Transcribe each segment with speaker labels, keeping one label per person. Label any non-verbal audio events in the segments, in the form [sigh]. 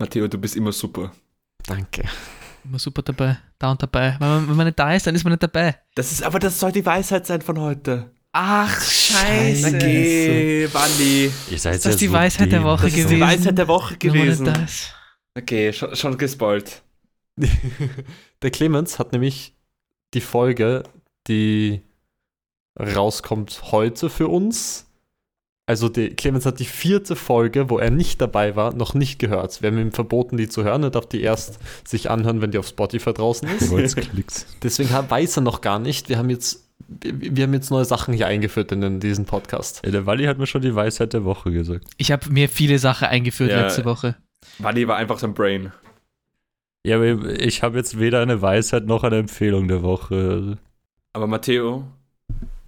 Speaker 1: Matteo, du bist immer super.
Speaker 2: Danke.
Speaker 3: Immer super dabei, da und dabei. Wenn man, wenn man nicht da ist, dann ist man nicht dabei.
Speaker 1: Das ist, aber das soll die Weisheit sein von heute.
Speaker 3: Ach, scheiße.
Speaker 1: Okay, Wandi.
Speaker 4: Ihr seid
Speaker 3: Ist das
Speaker 4: ja
Speaker 3: die
Speaker 4: so
Speaker 3: Weisheit der Woche
Speaker 1: Das ist die
Speaker 3: gewesen?
Speaker 1: Weisheit der Woche gewesen. Okay, schon, schon gespoilt. [laughs]
Speaker 2: Der Clemens hat nämlich die Folge, die rauskommt heute für uns. Also die, Clemens hat die vierte Folge, wo er nicht dabei war, noch nicht gehört. Wir haben ihm verboten, die zu hören. Er darf die erst sich anhören, wenn die auf Spotify draußen ist. Deswegen weiß er noch gar nicht. Wir haben jetzt, wir, haben jetzt neue Sachen hier eingeführt in, diesen Podcast.
Speaker 4: Ja, der Wally hat mir schon die Weisheit der Woche gesagt.
Speaker 3: Ich habe mir viele Sachen eingeführt
Speaker 1: Ja.
Speaker 3: letzte Woche.
Speaker 1: Wandi war einfach so ein Brain.
Speaker 4: Ja, aber ich habe jetzt weder eine Weisheit noch eine Empfehlung der Woche.
Speaker 1: Aber Matteo,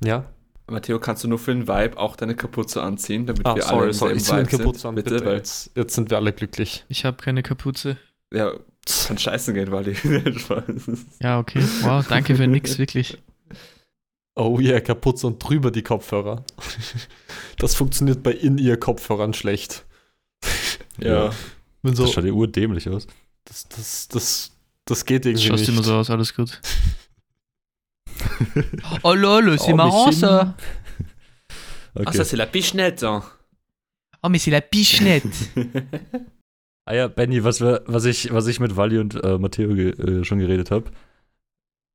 Speaker 2: Ja?
Speaker 1: Matteo, kannst du nur für den Vibe auch deine Kapuze anziehen, damit
Speaker 2: Ah,
Speaker 1: wir alle
Speaker 2: sorry,
Speaker 1: im
Speaker 2: sorry.
Speaker 1: selben Vibe
Speaker 2: Kapuze
Speaker 1: sind?
Speaker 2: an,
Speaker 1: Bitte,
Speaker 2: bitte.
Speaker 1: weil
Speaker 2: Jetzt, jetzt sind wir alle glücklich.
Speaker 3: Ich habe keine Kapuze.
Speaker 1: ja, kann scheißen gehen, Wally. [laughs] Spaß.
Speaker 3: Ja, okay. Wow, danke für nix, wirklich.
Speaker 2: Oh yeah, Kapuze und drüber die Kopfhörer. Das funktioniert bei In-Ear-Kopfhörern schlecht.
Speaker 1: ja.
Speaker 2: Wenn so,
Speaker 4: Das schaut ja urdämlich aus.
Speaker 2: das, das, das, das geht irgendwie
Speaker 3: Schaust
Speaker 2: nicht.
Speaker 3: immer so aus, alles gut. Oh lol, c'est
Speaker 2: Oh,
Speaker 3: marrant ça.
Speaker 1: Ah,
Speaker 4: Okay.
Speaker 1: ça c'est la pichenette. hein.
Speaker 3: Oh, mais c'est la pichenette. [laughs]
Speaker 4: Ah ja, Benny, was, wir, was, ich, was ich mit Wally und äh, Matteo ge, äh, schon geredet habe.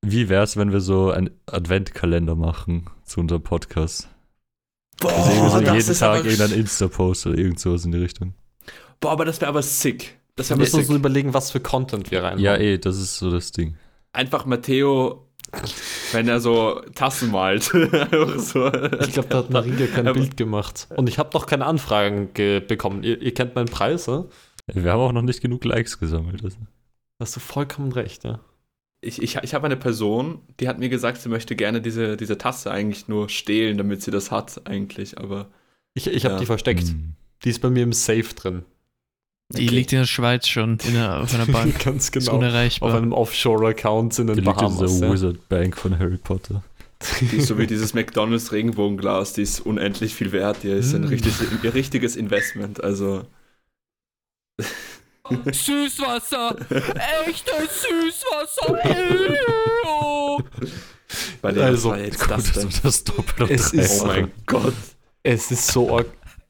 Speaker 4: Wie wär's, wenn wir so einen Adventkalender machen zu unserem Podcast?
Speaker 1: Boah,
Speaker 4: Also so
Speaker 1: das
Speaker 4: jeden
Speaker 1: ist
Speaker 4: Tag
Speaker 1: aber,
Speaker 4: irgendein Insta-Post oder irgend sowas in die Richtung.
Speaker 1: boah, aber das wäre aber sick. Das
Speaker 2: Wir
Speaker 1: wäre
Speaker 2: müssen uns nur überlegen, was für Content wir reinhauen.
Speaker 4: Ja, eh, das ist so das Ding.
Speaker 1: Einfach Matteo, wenn er so Tassen malt. [laughs] So.
Speaker 2: Ich glaube, da hat Maria kein Bild gemacht. Und ich habe noch keine Anfragen ge- bekommen. Ihr, ihr kennt meinen Preis, ja?
Speaker 4: Wir haben auch noch nicht genug Likes gesammelt. Also.
Speaker 2: Hast du vollkommen recht, ja.
Speaker 1: Ich, ich, ich habe eine Person, die hat mir gesagt, sie möchte gerne diese, diese Tasse eigentlich nur stehlen, damit sie das hat, eigentlich, aber.
Speaker 2: Ich, ich habe
Speaker 1: Ja.
Speaker 2: die versteckt.
Speaker 4: Hm.
Speaker 2: Die ist bei mir im Safe drin.
Speaker 3: Die liegt in der Schweiz schon in der, auf einer [laughs] Bank.
Speaker 2: Ganz
Speaker 3: Ist
Speaker 2: genau. Auf
Speaker 3: unerreichbar.
Speaker 2: einem Offshore-Account in
Speaker 4: Die
Speaker 2: den
Speaker 4: liegt in
Speaker 2: Bahamas.
Speaker 4: der
Speaker 2: Ja.
Speaker 4: Wizard Bank von Harry Potter. [laughs]
Speaker 1: Die ist so wie dieses McDonalds Regenbogenglas, die ist unendlich viel wert, die ist ein
Speaker 2: Mm.
Speaker 1: richtig, ein richtiges Investment, also. [laughs]
Speaker 3: Süßwasser! Echtes Süßwasser!
Speaker 1: Weil der
Speaker 2: Also,
Speaker 1: jetzt
Speaker 4: Gut,
Speaker 1: das
Speaker 4: das und
Speaker 2: Es ist-
Speaker 1: Oh mein Gott.
Speaker 2: Es ist so arg.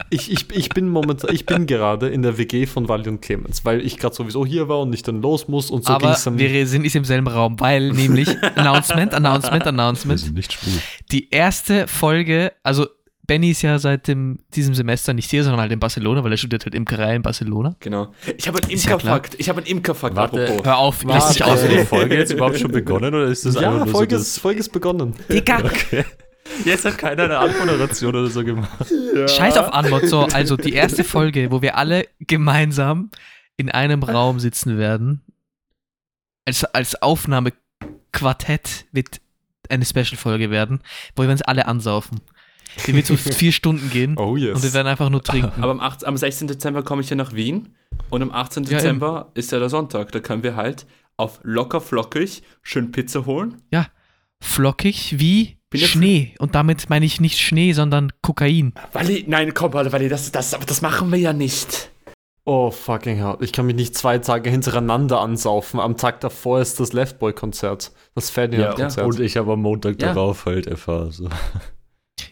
Speaker 2: Ich, ich, ich bin momentan, ich bin gerade in der WG von Wally und Clemens, weil ich gerade sowieso hier war und nicht dann los muss und so
Speaker 3: Aber
Speaker 2: ging's dann.
Speaker 3: wir sind nicht im selben Raum, weil nämlich [laughs] Announcement, Announcement,
Speaker 4: Wir
Speaker 3: Announcement.
Speaker 4: sind nicht schwul.
Speaker 3: Die erste Folge, also Benny ist ja seit dem, diesem Semester nicht hier, sondern halt in Barcelona, weil er studiert halt Imkerei in Barcelona.
Speaker 1: Genau. Ich habe einen
Speaker 3: Ist ja.
Speaker 1: Imkerfakt. Ich habe einen Imkerfakt,
Speaker 4: Warte.
Speaker 1: apropos.
Speaker 3: Hör auf, lass
Speaker 2: Warte.
Speaker 4: du die. Folge jetzt überhaupt schon begonnen oder ist das
Speaker 2: ja,
Speaker 4: einfach nur
Speaker 2: Folge,
Speaker 4: so
Speaker 2: ist, Folge ist begonnen.
Speaker 3: Digga,
Speaker 4: Okay. Jetzt hat keiner eine Anmoderation oder so gemacht.
Speaker 3: scheiß auf Anmod. So, also die erste Folge, wo wir alle gemeinsam in einem Raum sitzen werden, als, als Aufnahmequartett wird eine Special-Folge werden, wo wir uns alle ansaufen. Die wird so vier Stunden gehen
Speaker 2: Oh yes.
Speaker 3: und wir werden einfach nur trinken.
Speaker 1: Aber am, 8, am 16. Dezember komme ich ja nach Wien und am 18.
Speaker 3: Ja,
Speaker 1: Dezember ist ja der Sonntag. Da können wir halt auf locker flockig schön Pizza holen.
Speaker 3: Flockig wie Schnee. Und damit meine ich nicht Schnee, sondern Kokain.
Speaker 1: Wally, nein, komm, Wally, das, das, aber das machen wir ja nicht.
Speaker 2: oh fucking hell. Ich kann mich nicht zwei Tage hintereinander ansaufen. Am Tag davor ist das Leftboy-Konzert. Das Ferdinand-Konzert.
Speaker 4: Und ich habe am Montag
Speaker 1: Ja.
Speaker 4: darauf halt erfahren. So.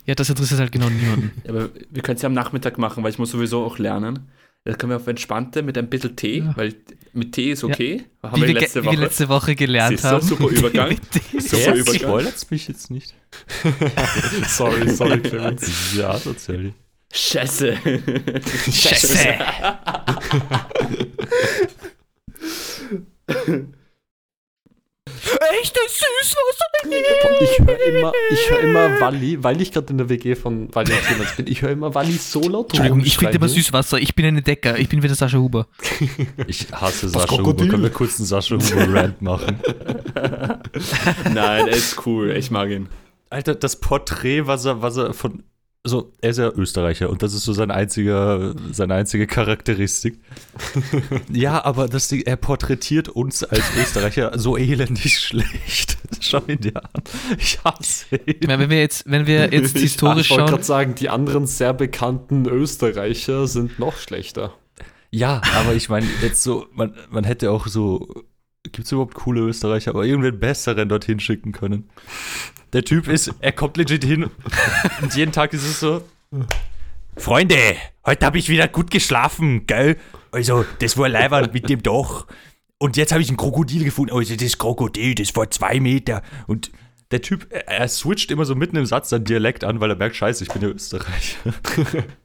Speaker 3: Ja, das interessiert halt genau niemanden. [laughs]
Speaker 1: Ja, aber wir können es ja am Nachmittag machen, weil ich muss sowieso auch lernen. Da können wir auf entspannte mit ein bisschen Tee,
Speaker 3: Ja.
Speaker 1: weil mit Tee ist okay. Haben
Speaker 3: Wie
Speaker 1: wir letzte
Speaker 3: ge- wie wir
Speaker 1: Woche.
Speaker 3: letzte Woche gelernt
Speaker 1: Siehst du,
Speaker 3: haben.
Speaker 1: super [laughs] Übergang. Super Übergang.
Speaker 4: Spoilert mich jetzt nicht. [laughs]
Speaker 2: sorry, sorry, Clemens.
Speaker 4: Das ja asozial.
Speaker 1: Scheiße.
Speaker 3: Scheiße. [laughs] Echtes Süßwasser.
Speaker 2: Ich höre immer, ich hör immer Walli, weil ich gerade in der WG von Walli und Clemens bin, ich höre immer Walli so laut
Speaker 3: Entschuldigung, ich finde immer. Süßwasser. Ich bin ein Entdecker. Ich bin wieder Sascha Huber. [laughs]
Speaker 4: Ich hasse
Speaker 2: Das
Speaker 4: Sascha Huber. Können wir kurz einen Sascha Huber-Rant [laughs] machen?
Speaker 1: Nein, er ist cool. Ich mag ihn.
Speaker 4: Alter, das Porträt, was er, was er von. So, er ist ja Österreicher und das ist so sein einziger, seine einzige Charakteristik. [laughs] ja, aber das Ding, er porträtiert uns als Österreicher so elendig schlecht. [laughs] Schau ihn dir an. Ich hasse ihn.
Speaker 3: Ich meine, wenn wir jetzt, wenn wir jetzt [laughs]
Speaker 2: Ich,
Speaker 3: historisch
Speaker 2: ich wollte
Speaker 3: schauen,
Speaker 2: gerade sagen, die anderen sehr bekannten Österreicher sind noch schlechter.
Speaker 4: Ja, aber ich meine, jetzt so, man, man hätte auch so, gibt es überhaupt coole Österreicher, aber irgendwen besseren dorthin schicken können. Der Typ ist, er kommt legit hin und jeden Tag ist es so, Freunde, heute habe ich wieder gut geschlafen, gell? Also, das war leider mit dem Doch. Und jetzt habe ich ein Krokodil gefunden. Also, das Krokodil, das war zwei Meter. Und der Typ, er, er switcht immer so mitten im Satz seinen Dialekt an, weil er merkt, scheiße, ich bin ja Österreicher.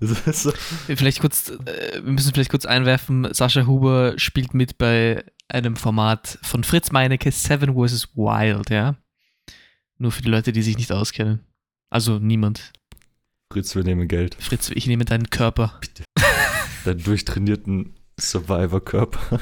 Speaker 4: [laughs] so.
Speaker 3: Vielleicht kurz, äh, wir müssen vielleicht kurz einwerfen, Sascha Huber spielt mit bei einem Format von Fritz Meinecke, Seven vs. Wild, ja. Nur für die Leute, die sich nicht auskennen. Also niemand.
Speaker 4: Fritz, wir nehmen Geld.
Speaker 3: Fritz, ich nehme deinen Körper.
Speaker 4: Deinen durchtrainierten Survivor-Körper.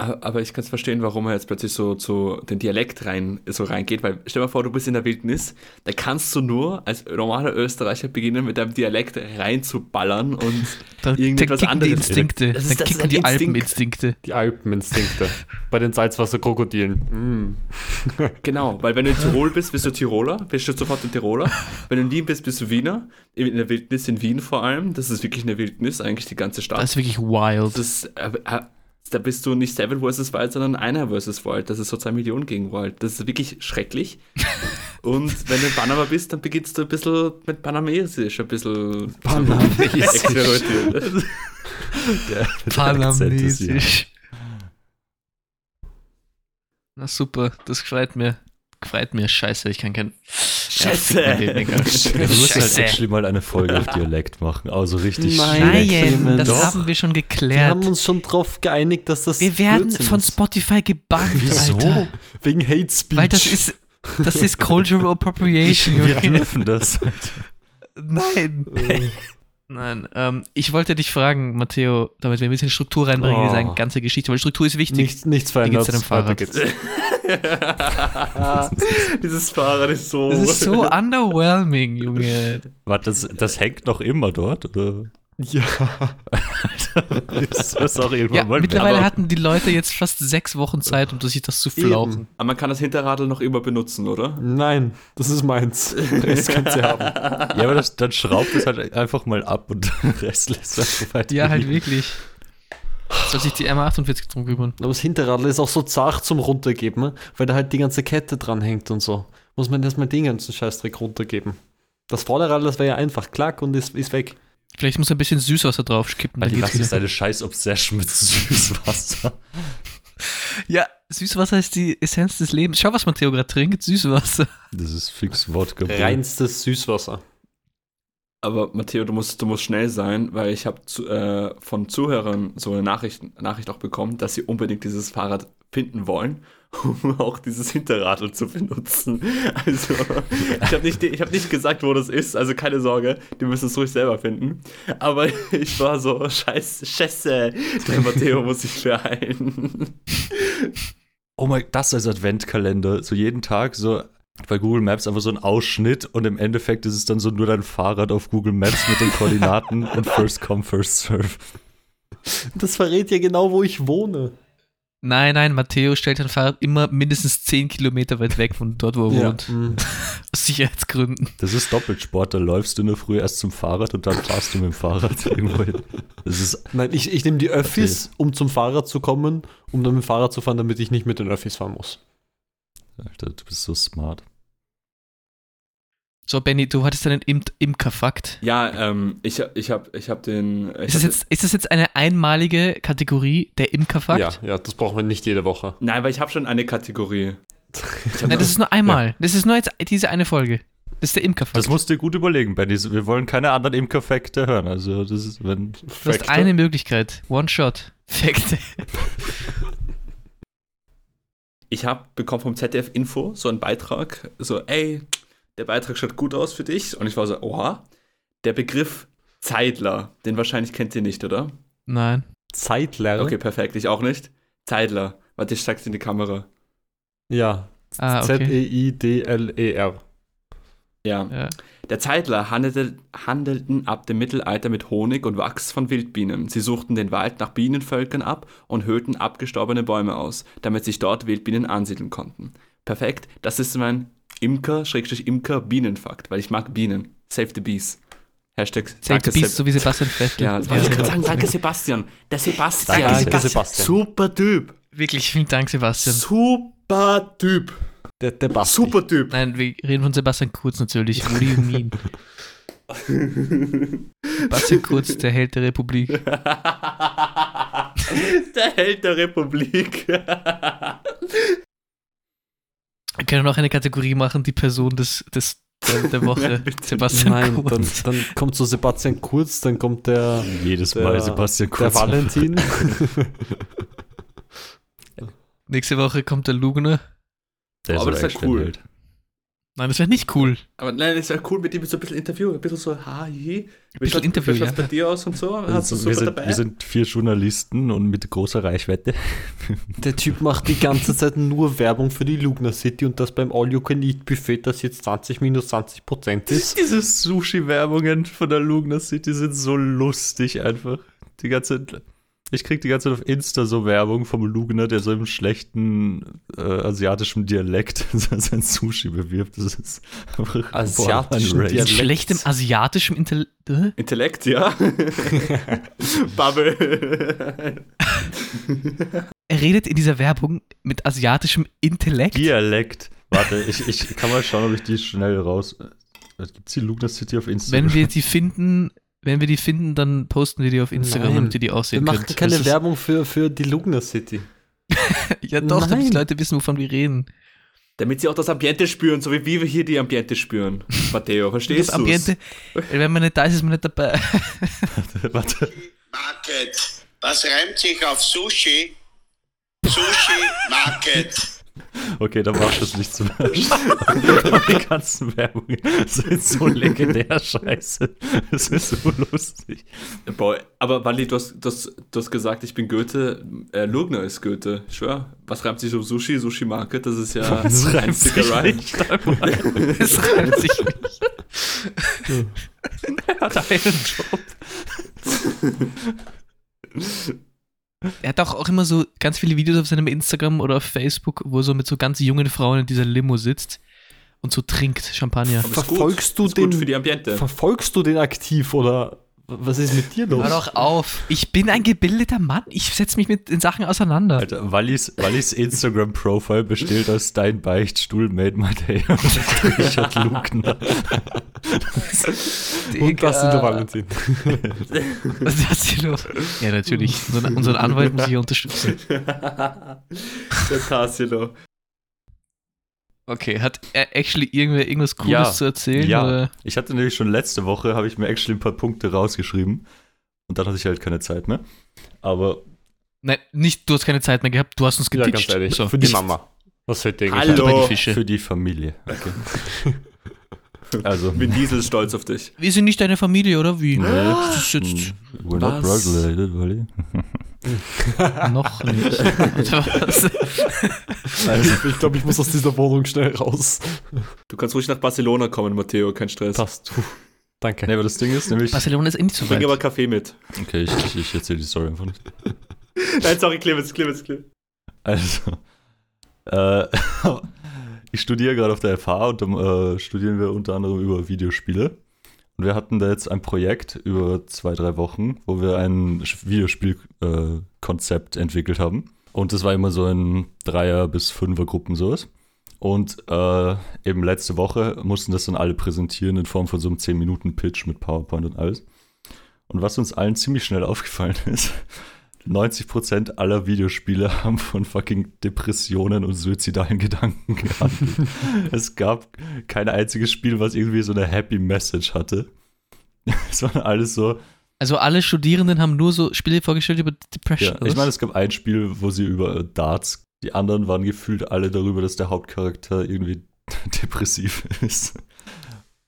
Speaker 1: Aber ich kann es verstehen, warum er jetzt plötzlich so zu den Dialekt rein, so reingeht, weil stell dir mal vor, du bist in der Wildnis, da kannst du nur als normaler Österreicher beginnen, mit deinem Dialekt reinzuballern und
Speaker 3: Da, [laughs] da
Speaker 1: irgendetwas
Speaker 3: kicken die
Speaker 1: anderes.
Speaker 3: Instinkte.
Speaker 1: Das ist-
Speaker 3: Dann
Speaker 1: das ist
Speaker 3: kicken
Speaker 1: ein
Speaker 3: die
Speaker 1: Instinkt.
Speaker 3: Alpeninstinkte.
Speaker 2: Die Alpeninstinkte. Bei den Salzwasserkrokodilen. Mm. [laughs]
Speaker 1: Genau, weil wenn du in Tirol bist, bist du Tiroler, bist du sofort ein Tiroler. Wenn du in Wien bist, bist du Wiener. In der Wildnis in Wien vor allem, das ist wirklich eine Wildnis, eigentlich die ganze Stadt.
Speaker 3: Das ist wirklich wild.
Speaker 1: Das, äh, äh, da bist du nicht Seven vs. Wild, sondern einer vs. Wild. Das ist so zwei Millionen gegen Wild. Das ist wirklich schrecklich. [laughs] Und wenn du in Panama bist, dann beginnst du ein bisschen mit Panamesisch, ein bisschen
Speaker 2: Panamesisch.
Speaker 4: Der,
Speaker 3: Panamesisch. Na super, das gefreut mir. Gefreut mir, scheiße, ich kann kein.
Speaker 1: Scheiße.
Speaker 3: Ja,
Speaker 4: du musst halt actually mal eine Folge auf Dialekt machen. Also richtig
Speaker 2: Nein.
Speaker 3: das
Speaker 2: Doch.
Speaker 3: haben wir schon
Speaker 2: Wir
Speaker 3: geklärt.
Speaker 2: haben uns schon drauf geeinigt, dass das.
Speaker 3: Wir werden
Speaker 2: Blödsinn
Speaker 3: von. Spotify gebannt,
Speaker 4: Wieso?
Speaker 3: Alter.
Speaker 2: Wegen Hate Speech.
Speaker 3: Weil das ist, das ist Cultural [laughs] Appropriation.
Speaker 4: Wir dürfen das.
Speaker 3: Nein. Nein, ähm, ich wollte dich fragen, Matteo, damit wir ein bisschen Struktur reinbringen in
Speaker 2: Oh.
Speaker 3: diese ganze Geschichte, weil Struktur ist wichtig.
Speaker 2: Nichts, nichts
Speaker 3: Wie geht's
Speaker 2: verändert.
Speaker 3: deinem Fahrrad? [laughs]
Speaker 1: Dieses Fahrrad ist so.
Speaker 3: Das ist so underwhelming, Junge.
Speaker 4: Warte, das, das hängt noch immer dort? Oder?
Speaker 2: Ja.
Speaker 4: ist das auch irgendwann
Speaker 3: Ja,
Speaker 4: mal
Speaker 3: mittlerweile
Speaker 1: aber-
Speaker 3: hatten die Leute jetzt fast sechs Wochen Zeit, um sich das zu flauchen.
Speaker 2: Eben.
Speaker 1: Aber man kann das Hinterradl noch immer benutzen, oder?
Speaker 2: Nein, das ist meins. Das kannst du haben.
Speaker 4: Ja, aber das, dann schraubt es halt einfach mal ab und [laughs] den Rest lässt einfach weiter.
Speaker 3: Ja, halt wirklich. Soll sich die M48 drum kümmern.
Speaker 2: Aber das Hinterradl ist auch so zart zum Runtergeben, ne? weil da halt die ganze Kette dran hängt und so. Muss man erstmal den ganzen Scheißdreck runtergeben. Das Vorderrad, das wäre ja einfach klack und ist, ist weg.
Speaker 3: Vielleicht muss ein bisschen Süßwasser draufkippen. Dann
Speaker 4: Alter,
Speaker 3: geht's
Speaker 4: was ist deine scheiß Obsession mit Süßwasser? [laughs]
Speaker 3: Ja, Süßwasser ist die Essenz des Lebens. Schau, was Matteo gerade trinkt. Süßwasser.
Speaker 4: Das ist fix Wodka.
Speaker 2: Reinstes Süßwasser.
Speaker 1: Aber Matteo, du musst, du musst schnell sein, weil ich habe zu, äh, von Zuhörern so eine Nachricht, Nachricht auch bekommen, dass sie unbedingt dieses Fahrrad finden wollen, [laughs] um auch dieses Hinterradl zu benutzen. [laughs] Also, ich habe nicht, ich hab nicht gesagt, wo das ist, also keine Sorge, die müssen es ruhig selber finden. Aber [laughs] ich war so, scheiße, scheiße, der Matteo muss sich beeilen.
Speaker 4: Oh mein, das als Adventkalender. So jeden Tag so bei Google Maps einfach so ein Ausschnitt und im Endeffekt ist es dann so nur dein Fahrrad auf Google Maps mit den Koordinaten [laughs] und First Come, First Serve.
Speaker 2: Das verrät ja genau, wo ich wohne.
Speaker 3: Nein, nein, Matteo stellt sein Fahrrad immer mindestens 10 Kilometer weit weg von dort, wo er wohnt.
Speaker 2: mm. [laughs]
Speaker 3: Aus Sicherheitsgründen.
Speaker 4: Das ist Doppelsport, da läufst du in der Früh erst zum Fahrrad und dann fahrst du mit dem Fahrrad [laughs] irgendwo hin. Das ist,
Speaker 2: Nein, ich, ich nehme die Öffis, um zum Fahrrad zu kommen, um dann mit dem Fahrrad zu fahren, damit ich nicht mit den Öffis fahren muss.
Speaker 4: Alter, du bist so smart.
Speaker 3: So, Benny, du hattest einen Im Imkerfakt.
Speaker 1: Ja, ähm, ich, ich habe ich hab den. Ich
Speaker 3: Ist das,
Speaker 1: hab
Speaker 3: jetzt, ist das jetzt eine einmalige Kategorie, der Imkerfakt?
Speaker 2: Ja, ja, das brauchen wir nicht jede Woche.
Speaker 1: Nein, weil ich habe schon eine Kategorie. [laughs]
Speaker 3: Nein, das ist nur einmal. Das ist nur jetzt diese eine Folge. Das ist der Imkerfakt.
Speaker 4: Das musst du dir gut überlegen, Benny. Wir wollen keine anderen Imkerfekte hören. Also, das ist, wenn.
Speaker 3: du hast eine Möglichkeit. One Shot. Fakte.
Speaker 1: ich habe bekommen vom ZDF Info so einen Beitrag, so, ey, der Beitrag schaut gut aus für dich. Und ich war so, oha, der Begriff Zeidler, den wahrscheinlich kennt ihr nicht, oder?
Speaker 3: Nein.
Speaker 2: Zeitler.
Speaker 1: Okay, perfekt, ich auch nicht. Zeidler, warte, ich sag's in die Kamera.
Speaker 2: Ja.
Speaker 3: Ah, okay.
Speaker 2: Z-E-I-D-L-E-R.
Speaker 1: Ja.
Speaker 3: Ja.
Speaker 1: Der Zeitler handelte, handelten ab dem Mittelalter mit Honig und Wachs von Wildbienen. Sie suchten den Wald nach Bienenvölkern ab und höhlten abgestorbene Bäume aus, damit sich dort Wildbienen ansiedeln konnten. Perfekt, das ist mein Imker-Imker-Bienenfakt, weil ich mag Bienen. Save the Bees. Hashtag
Speaker 3: danke, bist
Speaker 1: Seb
Speaker 3: so wie Sebastian Vettel.
Speaker 1: ja, wollte ich gerade sagen, danke Sebastian. Der Sebastian.
Speaker 2: Danke,
Speaker 1: Sebastian.
Speaker 2: Sebastian.
Speaker 1: Super Typ.
Speaker 3: Wirklich, vielen Dank, Sebastian.
Speaker 1: Super Typ.
Speaker 2: Der, der Basti.
Speaker 1: Super Typ.
Speaker 3: Nein, wir reden von Sebastian Kurz natürlich. What do you mean? Sebastian Kurz, der Held der Republik. [laughs]
Speaker 1: der Held der Republik. [laughs]
Speaker 3: Wir können auch eine Kategorie machen, die Person des, des, der, der Woche. [laughs] Sebastian
Speaker 2: Nein, dann,
Speaker 3: Kurz.
Speaker 2: dann kommt so Sebastian Kurz, dann kommt der,
Speaker 4: Jedes
Speaker 2: der,
Speaker 4: Mal Sebastian
Speaker 2: der
Speaker 4: Kurz.
Speaker 2: Valentin. [laughs]
Speaker 3: Nächste Woche kommt der Lugner.
Speaker 4: Der ist
Speaker 1: Aber das
Speaker 4: aber
Speaker 1: ist
Speaker 4: echt
Speaker 1: ja cool.
Speaker 4: Ein.
Speaker 3: Nein, das wäre nicht cool.
Speaker 1: Aber nein, das wäre cool mit ihm so ein bisschen Interview, ein bisschen so, ha, hi. Wie
Speaker 3: bisschen
Speaker 1: schaut-
Speaker 3: Interview, ja.
Speaker 1: bei dir aus und so? Hast du
Speaker 4: Also,
Speaker 1: super
Speaker 4: wir, sind,
Speaker 1: dabei?
Speaker 4: wir sind vier Journalisten und mit großer Reichweite. [laughs]
Speaker 2: Der Typ macht die ganze Zeit nur Werbung für die Lugner City und das beim All You Can Eat Buffet, das jetzt 20 minus 20 Prozent ist.
Speaker 4: Diese Sushi-Werbungen von der Lugner City sind so lustig einfach. Die ganze ich krieg die ganze Zeit auf Insta so Werbung vom Lugner, der so im schlechten äh, asiatischen Dialekt [laughs] sein Sushi bewirbt. Das ist einfach
Speaker 2: Asiatischen Dialekt.
Speaker 3: schlechtem asiatischem Intell äh?
Speaker 1: Intellekt, ja. [laughs] Bubble.
Speaker 3: Er redet in dieser Werbung mit asiatischem Intellekt.
Speaker 4: Dialekt. Warte, ich, ich kann mal schauen, ob ich die schnell raus. Gibt es die Lugner City auf Instagram?
Speaker 3: Wenn wir die finden, wenn wir die finden, dann posten wir die auf Instagram,
Speaker 2: Nein,
Speaker 3: damit ihr die
Speaker 2: Wir
Speaker 3: aussehen
Speaker 2: machen
Speaker 3: könnt.
Speaker 2: keine
Speaker 3: Das
Speaker 2: Werbung für, für die Lugner City. [laughs]
Speaker 3: Ja doch, damit die
Speaker 2: Nein.
Speaker 3: Leute wissen, wovon wir reden.
Speaker 1: Damit sie auch das Ambiente spüren, so wie wir hier die Ambiente spüren. [laughs] Matteo, verstehst
Speaker 3: das
Speaker 1: du?
Speaker 3: Ambiente, wenn man nicht da ist, ist man nicht dabei. [laughs]
Speaker 4: Warte.
Speaker 5: Market. Was reimt sich auf Sushi? Sushi Market.
Speaker 4: Okay, dann mach das nicht zum Die ganzen Werbungen sind so legendär scheiße. Das ist so lustig.
Speaker 1: Boah, aber Wally, du hast, du, hast, du hast gesagt, ich bin Goethe. Äh, Lugner ist Goethe. Ich schwör. Was reimt sich auf Sushi? Sushi Market? Das ist ja
Speaker 4: Das
Speaker 1: ein
Speaker 4: reimt sich nicht.
Speaker 3: Das reimt sich nicht. [laughs] [laughs] er hat einen Job. [laughs] Er hat auch, auch immer so ganz viele Videos auf seinem Instagram oder auf Facebook, wo er so mit so ganz jungen Frauen in dieser Limo sitzt und so trinkt Champagner.
Speaker 2: Verfolgst du den-
Speaker 1: für die Ambiente.
Speaker 2: Verfolgst du den aktiv oder was ist mit dir los?
Speaker 3: Hör doch auf. Ich bin ein gebildeter Mann. Ich setze mich mit den Sachen auseinander.
Speaker 4: Alter, Wallis, Wallis Instagram-Profile besteht aus Dein Beichtstuhl, Made My Day und Richard Lugner.
Speaker 2: Und das sind der Valentin. [laughs]
Speaker 3: Was ist das hier los? Ja, natürlich. Unseren, Anwalt muss ich unterstützen. [laughs]
Speaker 1: Der Tassilo.
Speaker 3: Okay, hat er actually irgendwer irgendwas Cooles
Speaker 4: Ja,
Speaker 3: zu erzählen?
Speaker 4: Ja,
Speaker 3: Oder?
Speaker 4: ich hatte nämlich schon letzte Woche, habe ich mir actually ein paar Punkte rausgeschrieben. Und dann hatte ich halt keine Zeit mehr. Aber
Speaker 3: Nein, nicht, du hast keine Zeit mehr gehabt, du hast uns
Speaker 2: Ja,
Speaker 3: gepitcht.
Speaker 2: ganz ehrlich.
Speaker 3: So.
Speaker 2: Für die Mama. Was eigentlich
Speaker 1: Hallo.
Speaker 3: Bei die Fische.
Speaker 4: für die Familie. Okay. [laughs] Also,
Speaker 1: Vin Diesel ist stolz auf dich.
Speaker 3: Wir sind nicht deine Familie, oder wie?
Speaker 4: nee,
Speaker 3: Das ist jetzt
Speaker 4: we're not blood related, Walli.
Speaker 3: noch nicht.
Speaker 2: Ein? Ich glaube, ich muss aus dieser Wohnung schnell raus.
Speaker 1: Du kannst ruhig nach Barcelona kommen, Matteo, kein Stress.
Speaker 2: Passt. Puh. Danke.
Speaker 4: Nee, aber das Ding ist nämlich.
Speaker 3: Barcelona ist eh nicht so
Speaker 1: Bring
Speaker 3: weit.
Speaker 1: aber Kaffee mit.
Speaker 4: Okay, ich, ich, ich erzähle die Story einfach nicht. [laughs]
Speaker 1: Nein, sorry, Clemens, Clemens, Clemens.
Speaker 4: Also, äh, [laughs] ich studiere gerade auf der FH und äh, studieren wir unter anderem über Videospiele. Und wir hatten da jetzt ein Projekt über zwei, drei Wochen, wo wir ein Videospielkonzept äh, entwickelt haben. Und das war immer so in Dreier- bis Fünfer-Gruppen sowas. Und äh, eben letzte Woche mussten das dann alle präsentieren in Form von so einem 10-Minuten-Pitch mit PowerPoint und alles. Und was uns allen ziemlich schnell aufgefallen [laughs] ist, 90% aller Videospiele [laughs] haben von fucking Depressionen und suizidalen Gedanken gehandelt. [laughs] es gab kein einziges Spiel, was irgendwie so eine Happy Message hatte. [laughs] Es waren alles so,
Speaker 3: Also alle Studierenden haben nur so Spiele vorgestellt über Depression.
Speaker 4: ja, ich meine, es gab ein Spiel, wo sie über äh, Darts, die anderen waren gefühlt alle darüber, dass der Hauptcharakter irgendwie depressiv ist.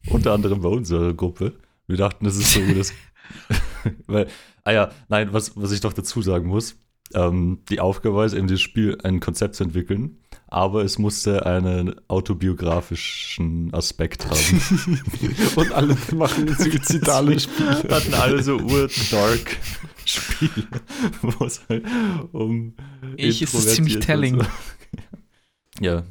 Speaker 4: Unter anderem bei unserer Gruppe. Wir dachten, das ist so das. [laughs] Weil, ah ja, nein, was, was ich noch dazu sagen muss, ähm, die Aufgabe war es eben, dieses Spiel ein Konzept zu entwickeln, aber es musste einen autobiografischen Aspekt haben. [laughs]
Speaker 2: Und alle machen [laughs] suizidale Spiele.
Speaker 4: hatten alle so ur-dark Spiele, wo es halt um
Speaker 3: Ich, es ist ziemlich
Speaker 4: introvertiert und
Speaker 3: telling.
Speaker 4: So. Ja.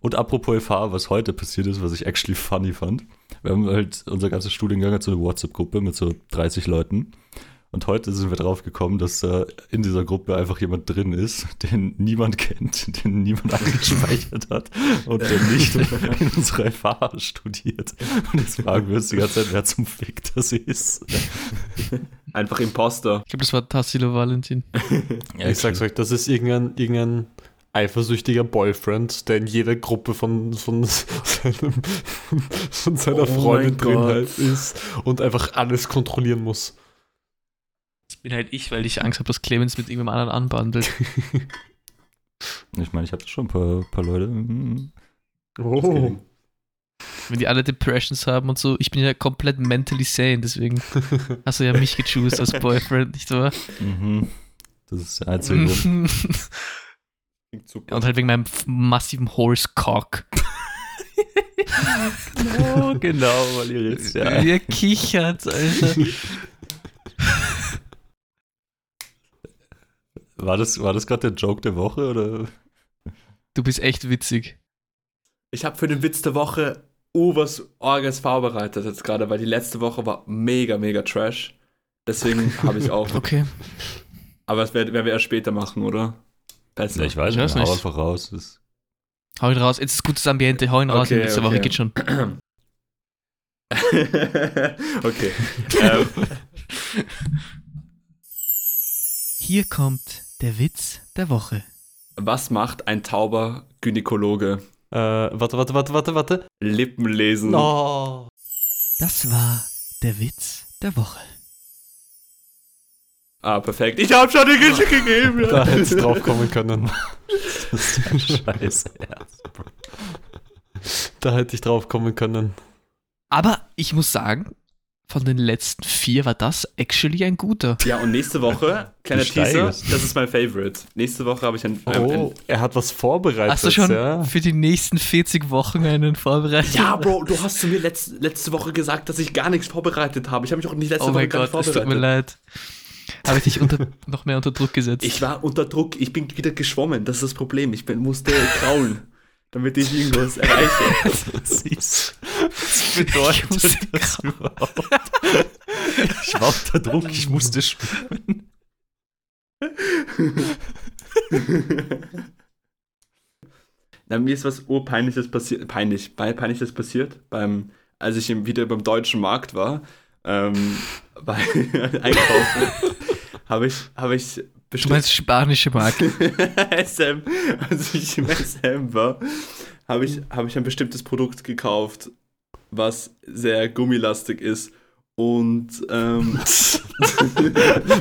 Speaker 4: Und apropos FH, was heute passiert ist, was ich actually funny fand. Wir haben halt, unser ganzer Studiengang hat so eine WhatsApp-Gruppe mit so 30 Leuten. Und heute sind wir drauf gekommen, dass äh, in dieser Gruppe einfach jemand drin ist, [laughs] den niemand kennt, [laughs] den niemand eingespeichert hat und der nicht [laughs] in unserer FH studiert. Und jetzt fragen wir uns die ganze Zeit, wer zum Fick das ist.
Speaker 1: Einfach Imposter.
Speaker 3: Ich glaube, das war Tassilo Valentin.
Speaker 4: Ja,
Speaker 2: ich sag's euch, das ist irgendein, irgendein eifersüchtiger Boyfriend, der in jeder Gruppe von, von, seinem, von seiner
Speaker 1: Oh
Speaker 2: Freundin drin
Speaker 1: Gott.
Speaker 2: halt ist und einfach alles kontrollieren muss.
Speaker 3: Das bin halt ich, weil ich Angst habe, dass Clemens mit irgendjemand anderen anbandelt. [laughs]
Speaker 4: Ich meine, ich hatte schon ein paar, paar Leute. mhm.
Speaker 2: Oh.
Speaker 3: Wenn die alle Depressions haben und so. Ich bin ja komplett mentally sane, deswegen [laughs] hast du ja mich gechoost als Boyfriend, nicht wahr?
Speaker 4: Mhm. Das ist der einzige Grund. [laughs]
Speaker 1: Klingt super.
Speaker 3: Und halt wegen meinem massiven Horse Cock.
Speaker 4: Oh, [laughs] genau, weil ihr jetzt, ja.
Speaker 3: Ihr kichert, Alter. [laughs]
Speaker 4: War das, war das gerade der Joke der Woche oder?
Speaker 3: Du bist echt witzig.
Speaker 1: Ich habe für den Witz der Woche was Orges vorbereitet jetzt gerade, weil die letzte Woche war mega, mega trash. Deswegen habe ich auch. [laughs]
Speaker 3: Okay.
Speaker 1: Aber das werden werden wir erst später machen, oder? Besser.
Speaker 4: Ja, ich weiß
Speaker 3: Ich weiß
Speaker 4: nicht, hau einfach raus. Das,
Speaker 3: Hau ihn raus. Jetzt ist gutes Ambiente. Hau ihn raus.
Speaker 1: Okay,
Speaker 3: in nächster Woche
Speaker 1: okay.
Speaker 3: geht schon. [clears throat]
Speaker 1: okay. ähm,
Speaker 3: Hier kommt der Witz der Woche.
Speaker 1: was macht ein tauber Gynäkologe?
Speaker 2: Äh, warte, warte, warte, warte, warte.
Speaker 1: Lippen lesen.
Speaker 2: Oh.
Speaker 3: Das war der Witz der Woche.
Speaker 1: Ah, perfekt. Ich habe schon den Geschick [laughs] gegeben.
Speaker 2: Da hätte ich drauf kommen können. [laughs]
Speaker 4: das ist ein scheiß Ernst.
Speaker 2: Da hätte ich drauf kommen können.
Speaker 3: Aber ich muss sagen, von den letzten vier war das actually ein guter.
Speaker 1: Ja, und nächste Woche, kleiner Teaser, das ist mein Favorite. Nächste Woche habe ich ein, ein,
Speaker 2: Oh, er hat was vorbereitet.
Speaker 3: Hast du schon
Speaker 2: Ja.
Speaker 3: für die nächsten 40 Wochen einen vorbereitet?
Speaker 1: Ja, Bro, du hast zu mir letzte, letzte Woche gesagt, dass ich gar nichts vorbereitet habe. Ich habe mich auch nicht letzte
Speaker 3: Oh
Speaker 1: Woche
Speaker 3: mein Gott, es
Speaker 1: vorbereitet.
Speaker 3: tut mir leid. Habe ich dich unter, noch mehr unter Druck gesetzt?
Speaker 1: Ich war unter Druck, ich bin wieder geschwommen, das ist das Problem. Ich bin, musste kraulen, damit ich irgendwas erreiche. [laughs]
Speaker 4: Das ist, was
Speaker 3: Ich
Speaker 4: bedeutet das überhaupt? Ich war unter Druck, ich musste schwimmen.
Speaker 1: Na, mir ist was urpeinliches passiert, peinlich, bei- peinliches passiert, beim, als ich im- wieder beim deutschen Markt war, ähm, bei [laughs] Einkaufen, habe ich, habe ich
Speaker 3: du
Speaker 1: bestimmt
Speaker 3: meinst spanische Marke. [laughs]
Speaker 1: SM, als ich im SM war, habe ich, habe ich ein bestimmtes Produkt gekauft, was sehr gummilastig ist. Und ähm, [laughs]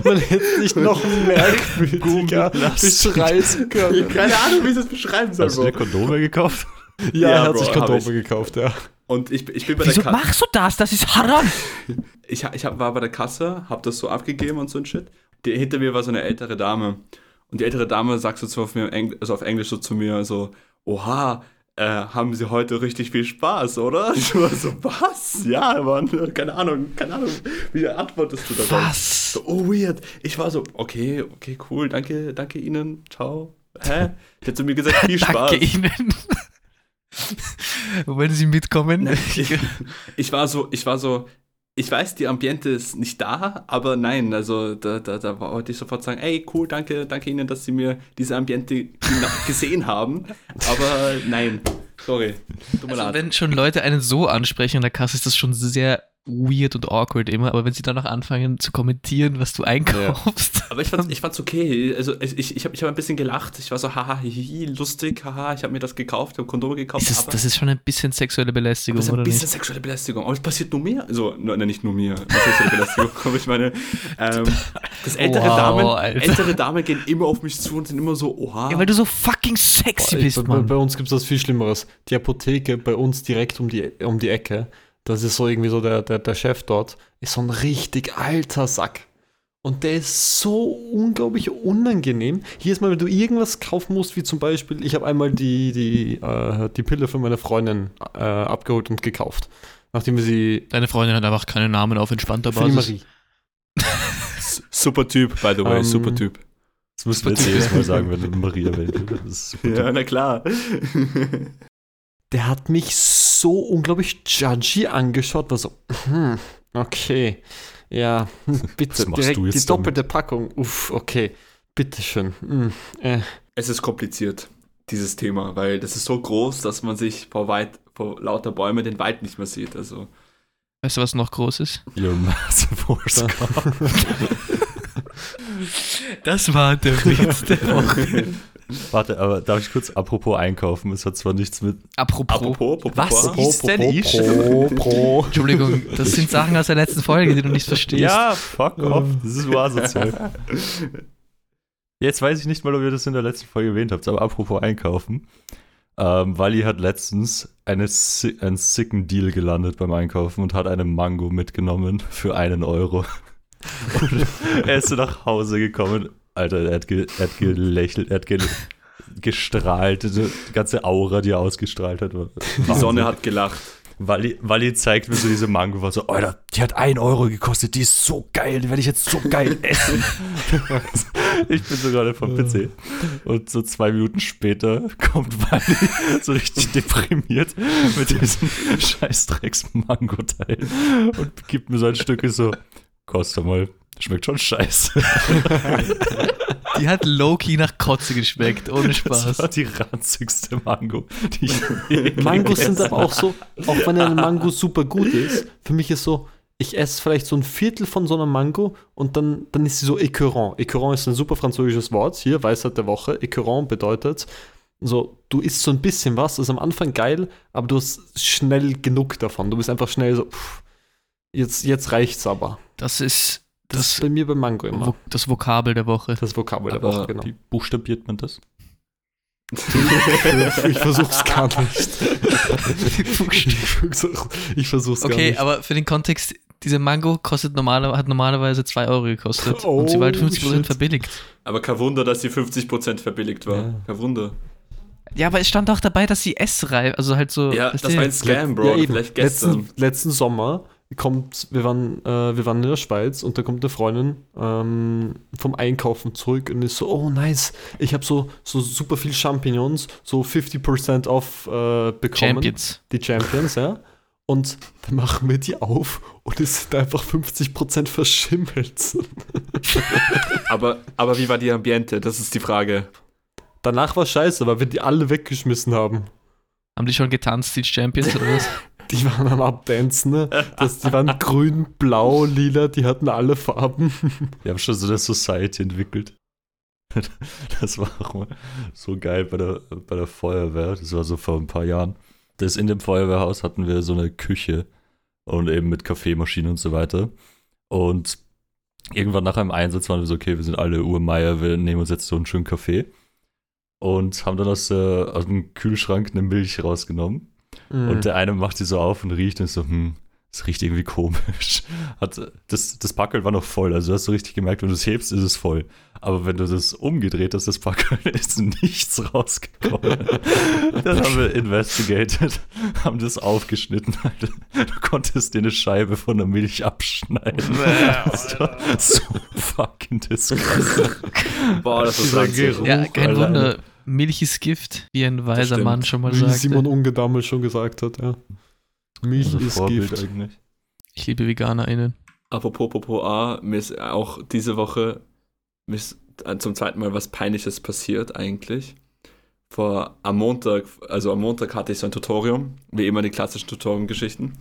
Speaker 2: Man hätte nicht noch merkwürdiger beschreiben können.
Speaker 1: keine Ahnung, wie ich das beschreiben soll,
Speaker 4: Hast du dir. Kondome gekauft?
Speaker 2: Ja,
Speaker 1: Ja,
Speaker 2: er hat
Speaker 1: Bro,
Speaker 2: sich
Speaker 1: hab
Speaker 2: Kondome gekauft, ja.
Speaker 1: Und ich, ich bin bei
Speaker 3: Wieso
Speaker 1: der Kasse.
Speaker 3: machst du das? Das ist haram.
Speaker 1: Ich, ich hab, war bei der Kasse, hab das so abgegeben und so ein Shit. Die, hinter mir war so eine ältere Dame. Und die ältere Dame sagt so zu auf, mir, also auf Englisch so zu mir so, oha, äh, haben Sie heute richtig viel Spaß, oder? [laughs] Ich war so, was? Ja, Mann, keine Ahnung, keine Ahnung. Wie antwortest du darauf?
Speaker 3: Was?
Speaker 1: So, oh, weird. Ich war so, okay, okay, cool, danke, danke Ihnen, ciao. Hä? Ich hätte zu mir gesagt, viel [laughs] Spaß.
Speaker 3: Danke Ihnen. [laughs] Wollen Sie mitkommen?
Speaker 1: Ich, ich war so, ich war so, ich weiß, die Ambiente ist nicht da, aber nein, also da, da, da wollte ich sofort sagen, ey, cool, danke, danke Ihnen, dass Sie mir diese Ambiente gesehen haben, aber nein, sorry,
Speaker 3: Also wenn schon Leute einen so ansprechen an der Kasse, ist das schon sehr weird und awkward immer, aber wenn sie dann noch anfangen zu kommentieren, was du einkaufst.
Speaker 1: Aber ich fand's, ich fand's okay, also ich, ich, habe ich hab ein bisschen gelacht, ich war so, haha, hihi, lustig, haha, ich habe mir das gekauft, ich habe Kondome gekauft,
Speaker 3: Ist
Speaker 1: aber
Speaker 3: das ist schon ein bisschen sexuelle Belästigung,
Speaker 1: das ist ein bisschen
Speaker 3: nicht?
Speaker 1: sexuelle Belästigung, aber es passiert nur mir, also, no, ne, nicht nur mir, sexuelle Belästigung, [laughs] aber ich meine, ähm, das ältere
Speaker 3: Wow,
Speaker 1: Damen,
Speaker 3: Alter.
Speaker 1: ältere Damen gehen immer auf mich zu und sind immer so, oha.
Speaker 3: Ja, weil du so fucking sexy
Speaker 2: Boah,
Speaker 3: bist,
Speaker 2: bei, bei
Speaker 3: Mann.
Speaker 2: uns gibt es was viel Schlimmeres. Die Apotheke bei uns direkt um die, um die Ecke, das ist so irgendwie so der, der, der Chef dort, ist so ein richtig alter Sack. Und der ist so unglaublich unangenehm. Jedes Mal, wenn du irgendwas kaufen musst, wie zum Beispiel, ich habe einmal die, die, äh, die Pille für meine Freundin äh, abgeholt und gekauft. Nachdem wir sie.
Speaker 3: Deine Freundin hat einfach keinen Namen auf entspannter Basis.
Speaker 2: Marie. [laughs]
Speaker 1: Super Typ, by the way,
Speaker 2: Ähm,
Speaker 1: super Typ.
Speaker 4: Das wir jetzt jedes Mal sagen, wenn du Maria erwähnt ist.
Speaker 1: Ja, na klar.
Speaker 2: Der hat mich so unglaublich judgy angeschaut, war so, hm, okay, ja, hm, [laughs] bitte, direkt
Speaker 4: du jetzt
Speaker 2: die doppelte Packung, uff, okay, bitteschön. Hm, äh.
Speaker 1: Es ist kompliziert, dieses Thema, weil das ist so groß, dass man sich vor, weit, vor lauter Bäumen den Wald nicht mehr sieht. Also
Speaker 3: Weißt du, was noch groß ist?
Speaker 4: Your massive horse.
Speaker 3: Das war der Witz der [laughs] Woche.
Speaker 4: Warte, aber darf ich kurz apropos einkaufen? Es hat zwar nichts mit.
Speaker 3: Apropos.
Speaker 1: apropos, apropos
Speaker 3: Was?
Speaker 2: Pro,
Speaker 3: ist denn ich?
Speaker 2: pro, pro.
Speaker 3: Entschuldigung, das sind Sachen aus der letzten Folge, die du nicht verstehst.
Speaker 4: Ja, fuck off. Das ist nur asozial. Jetzt weiß ich nicht mal, ob ihr das in der letzten Folge erwähnt habt, aber apropos einkaufen. Ähm, Wally hat letztens eine, einen sicken Deal gelandet beim Einkaufen und hat eine Mango mitgenommen für einen Euro. [laughs] Und er ist so nach Hause gekommen. Alter, er hat, ge, er hat gelächelt, er hat ge, gestrahlt. Die ganze Aura, die er ausgestrahlt hat. war
Speaker 1: Die Sonne hat gelacht.
Speaker 4: Wally, Wally zeigt mir so diese Mango, war so, Alter, die hat 1 Euro gekostet, die ist so geil, die werde ich jetzt so geil essen. [laughs] ich bin so gerade vom PC. Und so zwei Minuten später kommt Wally so richtig deprimiert mit diesem Scheißdrecks-Mango-Teil und gibt mir so ein Stück so, kostet mal, schmeckt schon scheiße. [laughs]
Speaker 3: Die hat low-key nach Kotze geschmeckt, ohne
Speaker 4: Das war
Speaker 3: Spaß.
Speaker 4: die ranzigste Mango, die ich je [laughs]
Speaker 2: Mangos sind aber auch so, auch wenn eine Mango super gut ist, für mich ist so, ich esse vielleicht so ein Viertel von so einer Mango und dann, dann ist sie so écœurant. Écœurant ist ein super französisches Wort, hier, Weisheit der Woche. Écœurant bedeutet, so, du isst so ein bisschen was, das ist am Anfang geil, aber du hast schnell genug davon. Du bist einfach schnell so, pff, jetzt, jetzt reicht's aber.
Speaker 3: Das ist
Speaker 2: Das ist
Speaker 3: das,
Speaker 2: bei mir bei Mango immer.
Speaker 3: Vo das Vokabel der Woche.
Speaker 2: Das Vokabel der
Speaker 1: Aber
Speaker 2: Woche, genau.
Speaker 4: Wie buchstabiert man das? [laughs]
Speaker 2: ich versuch's gar nicht. ich versuch- ich versuch's gar
Speaker 3: Okay,
Speaker 2: nicht.
Speaker 3: aber für den Kontext, diese Mango kostet normaler, hat normalerweise 2 Euro gekostet.
Speaker 2: Oh,
Speaker 3: und sie war halt 50%
Speaker 2: shit.
Speaker 3: verbilligt.
Speaker 1: Aber kein Wunder, dass sie 50% verbilligt war.
Speaker 2: Ja.
Speaker 1: Kein Wunder.
Speaker 3: Ja, aber es stand auch dabei, dass sie essreif, also halt so.
Speaker 1: Ja, das war ein Scam, Bro.
Speaker 2: Ja.
Speaker 1: Vielleicht gestern.
Speaker 2: Letzten, letzten Sommer kommt, wir waren, äh, wir waren in der Schweiz und da kommt eine Freundin ähm, vom Einkaufen zurück und ist so, oh nice, ich habe so, so super viel Champignons, so 50% off äh, bekommen.
Speaker 3: Champions.
Speaker 2: Die Champions, ja. Und dann machen wir die auf und es sind einfach 50% verschimmelt. [laughs]
Speaker 1: Aber, aber wie war die Ambiente? Das ist die Frage.
Speaker 2: Danach war scheiße, weil wir die alle weggeschmissen haben.
Speaker 3: Haben die schon getanzt, die Champions oder was? [laughs]
Speaker 2: Die waren am Abdancen, ne? Das, die waren grün, blau, lila, die hatten alle Farben.
Speaker 4: Wir haben schon so eine Society entwickelt. Das war auch so geil bei der, bei der Feuerwehr. Das war so vor ein paar Jahren. Das in dem Feuerwehrhaus hatten wir so eine Küche und eben mit Kaffeemaschine und so weiter. Und irgendwann nach einem Einsatz waren wir so, okay, wir sind alle Urmeier, wir nehmen uns jetzt so einen schönen Kaffee. Und haben dann aus, äh, aus dem Kühlschrank eine Milch rausgenommen.
Speaker 2: Mhm.
Speaker 4: Und der eine macht die so auf und riecht und ist so, hm, das riecht irgendwie komisch. [laughs] Hat, das, das Packel war noch voll, also du hast so richtig gemerkt, wenn du es hebst, ist es voll. Aber wenn du das umgedreht hast, das Packel, [laughs] ist nichts rausgekommen. [laughs] Dann haben wir investigated, haben das aufgeschnitten. Alter. Du konntest dir eine Scheibe von der Milch abschneiden. So fucking disgusting.
Speaker 1: Boah, das ist
Speaker 2: Dieser. Geruch.
Speaker 3: Ja, kein. Wunder. Milch ist Gift, wie ein weiser. Mann schon mal
Speaker 2: Wie
Speaker 3: sagte.
Speaker 2: Simon Unge damals schon gesagt hat, ja. Milch
Speaker 4: Also
Speaker 2: ist
Speaker 4: Vorbild
Speaker 2: Gift.
Speaker 4: eigentlich.
Speaker 3: Ich liebe VeganerInnen.
Speaker 1: Apropos, apropos A, mir ist auch diese Woche mir ist zum zweiten Mal was Peinliches passiert eigentlich. Vor am Montag, also am Montag hatte ich so ein Tutorium, wie immer die klassischen Tutorium-Geschichten,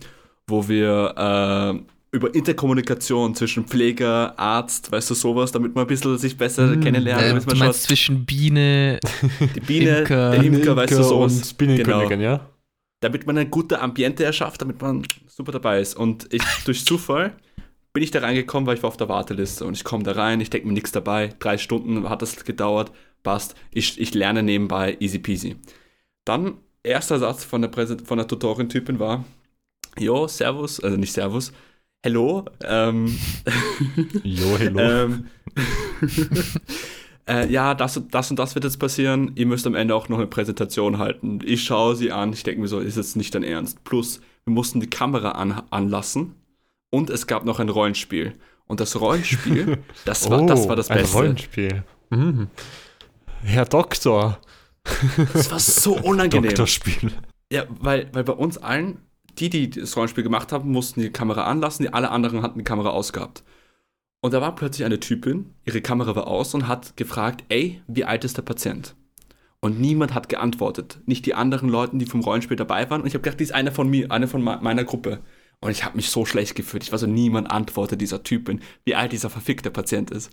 Speaker 1: wo wir äh, über Interkommunikation zwischen Pfleger, Arzt, weißt du, sowas, damit man ein bisschen sich besser
Speaker 2: Mm,
Speaker 1: kennenlernt,
Speaker 3: Äh,
Speaker 1: damit
Speaker 3: du
Speaker 1: man
Speaker 3: meinst
Speaker 1: schaut,
Speaker 3: zwischen Biene, [laughs]
Speaker 1: die Biene,
Speaker 3: Imker.
Speaker 1: der Imker, weißt du, sowas.
Speaker 2: und Bienenkönigin, ja?
Speaker 1: damit man ein gutes Ambiente erschafft, damit man super dabei ist. Und ich durch Zufall bin ich da reingekommen, weil ich war auf der Warteliste und ich komme da rein, ich denke mir nichts dabei. Drei Stunden hat das gedauert, passt. Ich, ich lerne nebenbei, easy peasy. Dann, erster Satz von der, Präsent von der Tutorin-Typin war: Jo, Servus, also nicht Servus, Hello, ähm, [laughs]
Speaker 4: Jo, hello.
Speaker 1: ähm, [laughs] äh, ja, das, und- das und das wird jetzt passieren. Ihr müsst am Ende auch noch eine Präsentation halten. Ich schaue sie an. Ich denke mir so, ist jetzt nicht dein Ernst. Plus, wir mussten die Kamera an, anlassen und es gab noch ein Rollenspiel. Und das Rollenspiel, [laughs] das war, das, war das
Speaker 2: Oh, ein
Speaker 1: Beste.
Speaker 2: Rollenspiel. Mhm. Herr Doktor.
Speaker 1: Das war so unangenehm.
Speaker 4: Doktorspiel.
Speaker 1: Ja, weil, weil bei uns allen, die, die das Rollenspiel gemacht haben, mussten die Kamera anlassen, die alle anderen hatten die Kamera ausgehabt. Und da war plötzlich eine Typin, ihre Kamera war aus und hat gefragt, ey, wie alt ist der Patient? Und niemand hat geantwortet. Nicht die anderen Leute, die vom Rollenspiel dabei waren. Und ich habe gedacht, die ist eine von mir, eine von me- meiner Gruppe. Und ich habe mich so schlecht gefühlt. Ich war so, niemand antwortet dieser Typin, wie alt dieser verfickte Patient ist.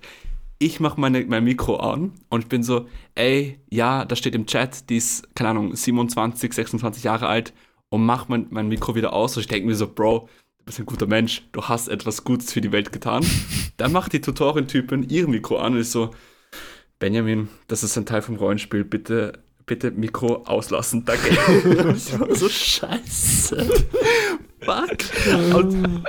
Speaker 1: Ich mache mein Mikro an und ich bin so, ey, ja, da steht im Chat, die ist, keine Ahnung, 27, 26 Jahre alt und mach mein, mein Mikro wieder aus. Und ich denke mir so, Bro, du bist ein guter Mensch, du hast etwas Gutes für die Welt getan. [laughs] Dann macht die Tutorin-Typin ihr Mikro an und ist so, Benjamin, das ist ein Teil vom Rollenspiel, bitte, bitte Mikro auslassen, danke. [laughs] [laughs] ich war so scheiße. Fuck. Und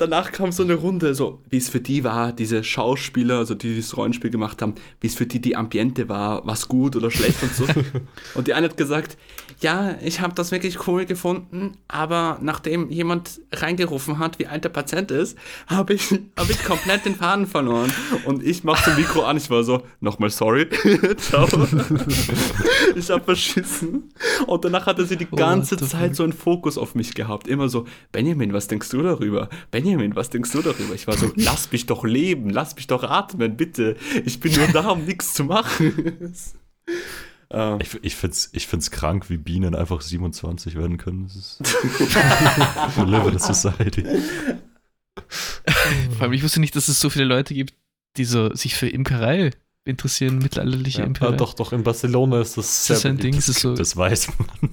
Speaker 1: danach kam so eine Runde, so wie es für die war, diese Schauspieler, also die, die das Rollenspiel gemacht haben, wie es für die die Ambiente war, was gut oder schlecht und so. [laughs] und die eine hat gesagt, ja, ich habe das wirklich cool gefunden, aber nachdem jemand reingerufen hat, wie alt der Patient ist, habe ich, hab ich komplett den Faden verloren. Und ich mach das Mikro an, ich war so, nochmal sorry, [laughs] ciao. ich hab verschissen. Und danach hatte sie die
Speaker 3: Oh,
Speaker 1: ganze
Speaker 3: the
Speaker 1: Zeit so einen Fokus auf mich gehabt. Immer so, Benjamin, was denkst du darüber? Benjamin, was denkst du darüber? Ich war so, lass mich doch leben, lass mich doch atmen, bitte. Ich bin nur da, um nichts zu machen. ähm, [laughs]
Speaker 4: Ich, ich finde es ich find's krank, wie Bienen einfach 27 werden können. Das ist [laughs] We live in a society.
Speaker 3: Vor allem, ich wusste nicht, dass es so viele Leute gibt, die so sich für Imkerei interessieren, mittelalterliche
Speaker 2: Ja,
Speaker 3: Imkerei.
Speaker 2: ah, doch, doch, in Barcelona ist das
Speaker 3: Das
Speaker 2: sehr
Speaker 3: ist ein
Speaker 2: beliebt.
Speaker 3: Ding, das ist so.
Speaker 4: Das weiß man.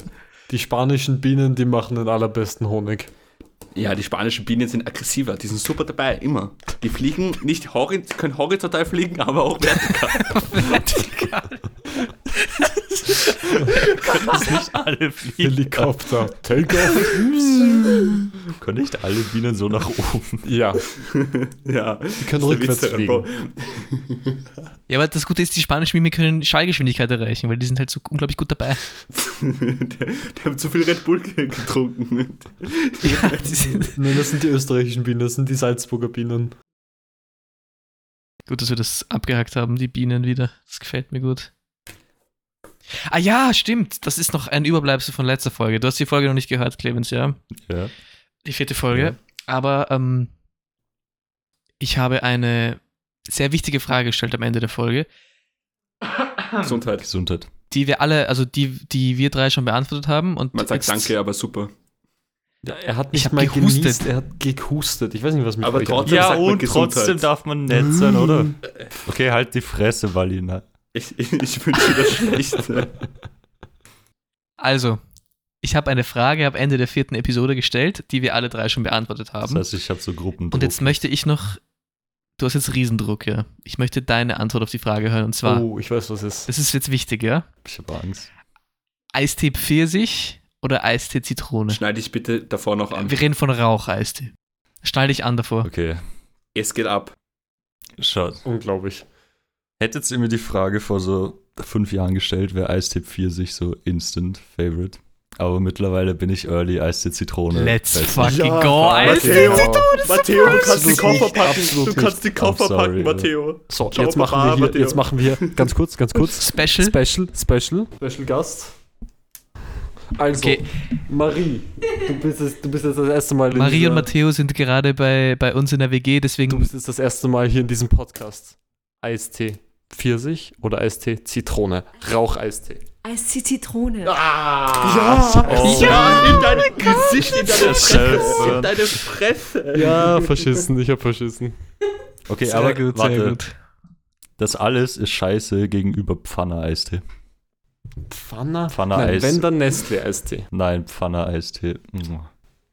Speaker 2: Die spanischen Bienen, die machen den allerbesten Honig.
Speaker 1: Ja, die spanischen Bienen sind aggressiver, die sind super dabei, immer. Die fliegen nicht horiz können horizontal fliegen, aber auch vertikal. [laughs] [laughs]
Speaker 4: Das nicht alle fliegen.
Speaker 2: Helikopter. Take off. [laughs]
Speaker 4: Können nicht alle Bienen so nach oben.
Speaker 2: ja, [laughs]
Speaker 1: ja,
Speaker 2: die können rückwärts fliegen.
Speaker 3: Ja, aber das Gute ist, die spanischen Mime können Schallgeschwindigkeit erreichen, weil die sind halt so unglaublich gut dabei.
Speaker 1: die, die haben zu viel Red Bull getrunken.
Speaker 3: Ja,
Speaker 2: Nein, das sind die österreichischen Bienen, das sind die Salzburger Bienen.
Speaker 3: gut, dass wir das abgehakt haben, die Bienen wieder. Das gefällt mir gut. Ah ja, stimmt. Das ist noch ein Überbleibsel von letzter Folge. Du hast die Folge noch nicht gehört, Clemens, ja?
Speaker 4: Ja.
Speaker 3: Die vierte Folge.
Speaker 4: Ja.
Speaker 3: Aber ähm, ich habe eine sehr wichtige Frage gestellt am Ende der Folge,
Speaker 1: Gesundheit.
Speaker 4: Gesundheit.
Speaker 3: die wir alle, also die, die wir drei schon beantwortet haben. Und
Speaker 1: Man sagt
Speaker 3: jetzt-
Speaker 1: danke, aber super.
Speaker 2: Ja, er hat
Speaker 3: Ich
Speaker 2: nicht mal
Speaker 3: gehustet.
Speaker 2: genießt, er hat gehustet. Ich weiß nicht, was mit
Speaker 1: Aber trotzdem-
Speaker 4: Ja, und trotzdem darf man nett sein, oder? Okay, halt die Fresse, Valina.
Speaker 1: Ich, ich, ich wünsche dir das [laughs] Schlechte.
Speaker 3: Also, ich habe eine Frage am Ende der vierten Episode gestellt, die wir alle drei schon beantwortet
Speaker 4: Das
Speaker 3: haben.
Speaker 4: heißt, ich habe so Gruppen.
Speaker 3: Und jetzt möchte ich noch, du hast jetzt Riesendruck, ja. Ich möchte deine Antwort auf die Frage hören. Und zwar,
Speaker 2: Oh, ich weiß, was ist.
Speaker 3: das ist jetzt wichtig, ja.
Speaker 4: Ich habe Angst.
Speaker 3: Eistee Pfirsich oder Eistee Zitrone?
Speaker 1: Schneide ich bitte davor noch an.
Speaker 3: Wir reden von Raucheistee. Schnall dich an davor.
Speaker 4: Okay,
Speaker 1: Es geht ab.
Speaker 4: schaut.
Speaker 2: Unglaublich.
Speaker 4: Hättet ihr mir die Frage vor so fünf Jahren gestellt, wäre Eistee Pfirsich so Instant Favorite. Aber mittlerweile bin ich Early Eistee Zitrone.
Speaker 3: Let's fucking
Speaker 2: Ja,
Speaker 3: go,
Speaker 1: Matteo,
Speaker 3: Eistee.
Speaker 1: Matteo, du kannst die Koffer packen. Du kannst die. Koffer
Speaker 4: sorry,
Speaker 1: packen, Matteo.
Speaker 2: So,
Speaker 1: Ciao,
Speaker 2: jetzt machen, wir hier,
Speaker 1: Matteo.
Speaker 2: jetzt machen wir ganz kurz, ganz kurz.
Speaker 3: Special.
Speaker 2: Special, Special. Special Gast. Also,
Speaker 3: Okay.
Speaker 2: Marie, du bist, jetzt, du bist jetzt das erste Mal in
Speaker 3: Marie
Speaker 2: dieser,
Speaker 3: und Matteo sind gerade bei, bei uns in der WG,
Speaker 2: Du
Speaker 3: deswegen
Speaker 2: bist jetzt das erste Mal hier in diesem Podcast. Eistee Pfirsich oder Eistee Zitrone? Raucheistee.
Speaker 6: Eistee Zitrone.
Speaker 2: Ah!
Speaker 4: Oh.
Speaker 1: Ja, in dein Gesicht, in deine
Speaker 4: Fresse.
Speaker 1: In deine Fresse.
Speaker 2: Ja, verschissen, ich hab verschissen.
Speaker 4: Okay,
Speaker 3: sehr
Speaker 4: aber
Speaker 3: gut,
Speaker 4: warte,
Speaker 3: sehr gut.
Speaker 4: das alles ist scheiße gegenüber Pfanne-Eistee.
Speaker 2: Pfanner?
Speaker 4: Pfanner
Speaker 2: Nein,
Speaker 4: Eis.
Speaker 2: wenn dann Nestle Eistee.
Speaker 4: Nein, Pfanne-Eistee.
Speaker 3: Ich hab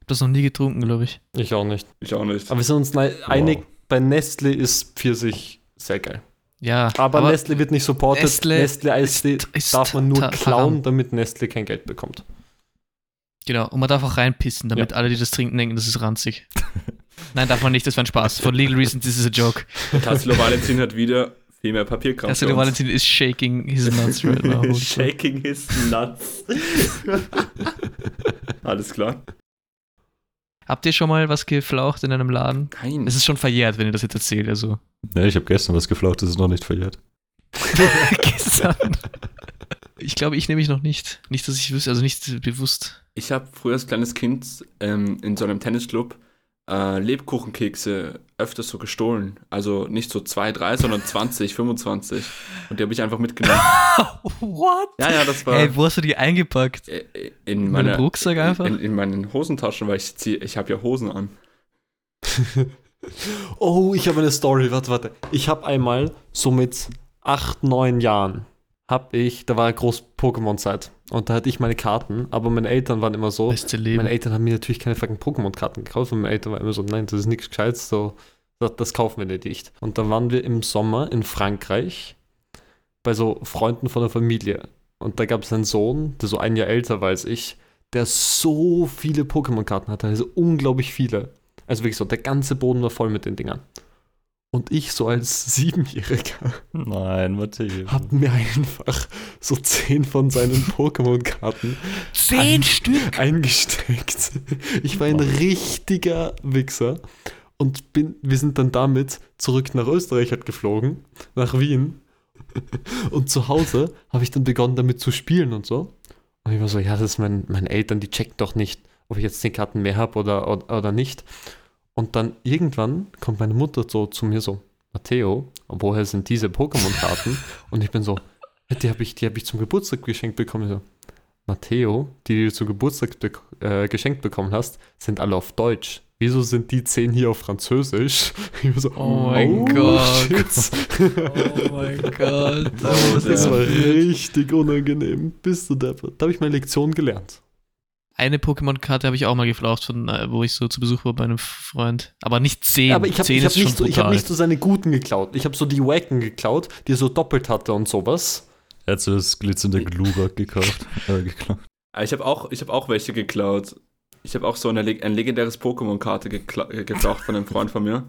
Speaker 3: das noch nie getrunken, glaube ich.
Speaker 2: Ich auch nicht.
Speaker 1: Ich auch nicht.
Speaker 2: Aber wir sind uns nei- einig, bei Nestle ist Pfirsich sehr geil.
Speaker 3: Ja,
Speaker 2: Aber, Nestle wird nicht supported.
Speaker 3: Nestle
Speaker 2: Nestle, Eistee
Speaker 3: ist- ist
Speaker 2: darf man nur klauen,
Speaker 3: haram.
Speaker 2: damit Nestle kein Geld bekommt.
Speaker 3: Genau, und man darf auch reinpissen, damit alle, die das trinken, denken, das ist ranzig. Nein, darf man nicht, das war ein Spaß. For legal reasons, this is a joke.
Speaker 1: Tassilo Valentin hat wieder viel mehr Papierkram. Uns.
Speaker 3: Valentin is shaking his nuts right now. [laughs]
Speaker 1: Shaking his nuts. [laughs] Alles klar.
Speaker 3: Habt ihr schon mal was geflaucht in einem Laden?
Speaker 1: Nein.
Speaker 3: Es ist schon verjährt, wenn ihr das jetzt erzählt, also.
Speaker 4: Ne, ich habe gestern was geflaucht, das ist noch nicht verjährt. [laughs]
Speaker 3: Gestern. Ich glaube, ich nehme mich noch nicht. Nicht, dass ich wüsste, also nicht bewusst.
Speaker 1: Ich habe früher als kleines Kind ähm, in so einem Tennisclub äh, Lebkuchenkekse öfters so gestohlen. Also nicht so zwei, drei, sondern 20, 25. [laughs] Und die habe ich einfach mitgenommen. [laughs]
Speaker 3: What?
Speaker 1: Ja, ja, das war
Speaker 3: Ey, wo hast du die eingepackt?
Speaker 1: äh, in
Speaker 3: In
Speaker 1: meiner
Speaker 3: meinem Rucksack einfach?
Speaker 1: In, in meinen Hosentaschen, weil ich zieh, ich habe ja Hosen an. [laughs]
Speaker 2: Oh, ich habe eine Story. Warte, warte. Ich habe einmal so mit acht, neun Jahren habe ich, da war groß Pokémon-Zeit und da hatte ich meine Karten, aber meine Eltern waren immer so,
Speaker 3: Beste Leben.
Speaker 2: meine Eltern haben mir natürlich keine fucking Pokémon-Karten gekauft und meine Eltern waren immer so, nein, das ist nichts Gescheites, so, das, das kaufen wir dir nicht. Und da waren wir im Sommer in Frankreich bei so Freunden von der Familie und da gab es einen Sohn, der so ein Jahr älter war als ich, der so viele Pokémon-Karten hatte, also unglaublich viele. Also wirklich so, der ganze Boden war voll mit den Dingern. Und ich so als Siebenjähriger
Speaker 4: Nein, Matteo.
Speaker 2: hab mir einfach so zehn von seinen [laughs] Pokémon-Karten
Speaker 3: Zehn Stück!
Speaker 2: eingesteckt. [laughs] Ich war ein richtiger Wichser. Und bin, wir sind dann damit zurück nach Österreich halt geflogen, nach Wien. [laughs] Und zu Hause habe ich dann begonnen damit zu spielen und so. Und ich war so, ja, das ist mein, meine Eltern, die checken doch nicht, ob ich jetzt zehn Karten mehr habe oder, oder, oder nicht. Und dann irgendwann kommt meine Mutter so zu mir so, Matteo, woher sind diese Pokémon-Karten? [laughs] Und ich bin so, "Ja, die habe ich, die hab ich zum Geburtstag geschenkt bekommen. Ich so, Matteo, die, du zum Geburtstag bek äh, geschenkt bekommen hast, sind alle auf Deutsch. Wieso sind die zehn hier auf Französisch? [laughs] Ich war so,
Speaker 3: Oh mein Gott.
Speaker 2: shit.
Speaker 3: Oh mein Gott. [laughs]
Speaker 2: Das war richtig unangenehm. Bist du deppert. Da habe ich meine Lektion gelernt.
Speaker 3: Eine Pokémon-Karte habe ich auch mal geflaucht, von, äh, wo ich so zu Besuch war bei einem Freund. Aber nicht zehn.
Speaker 2: Aber ich habe hab nicht, so, ich hab nicht so seine guten geklaut. Ich habe so die Wacken geklaut, die er so doppelt hatte und sowas.
Speaker 4: Er hat so das glitzernde Glurak gekauft. [laughs] Äh, geklaut.
Speaker 1: Aber Ich habe auch, ich hab auch welche geklaut. Ich habe auch so eine, ein legendäres Pokémon-Karte gekla äh, geklaut von einem Freund von mir.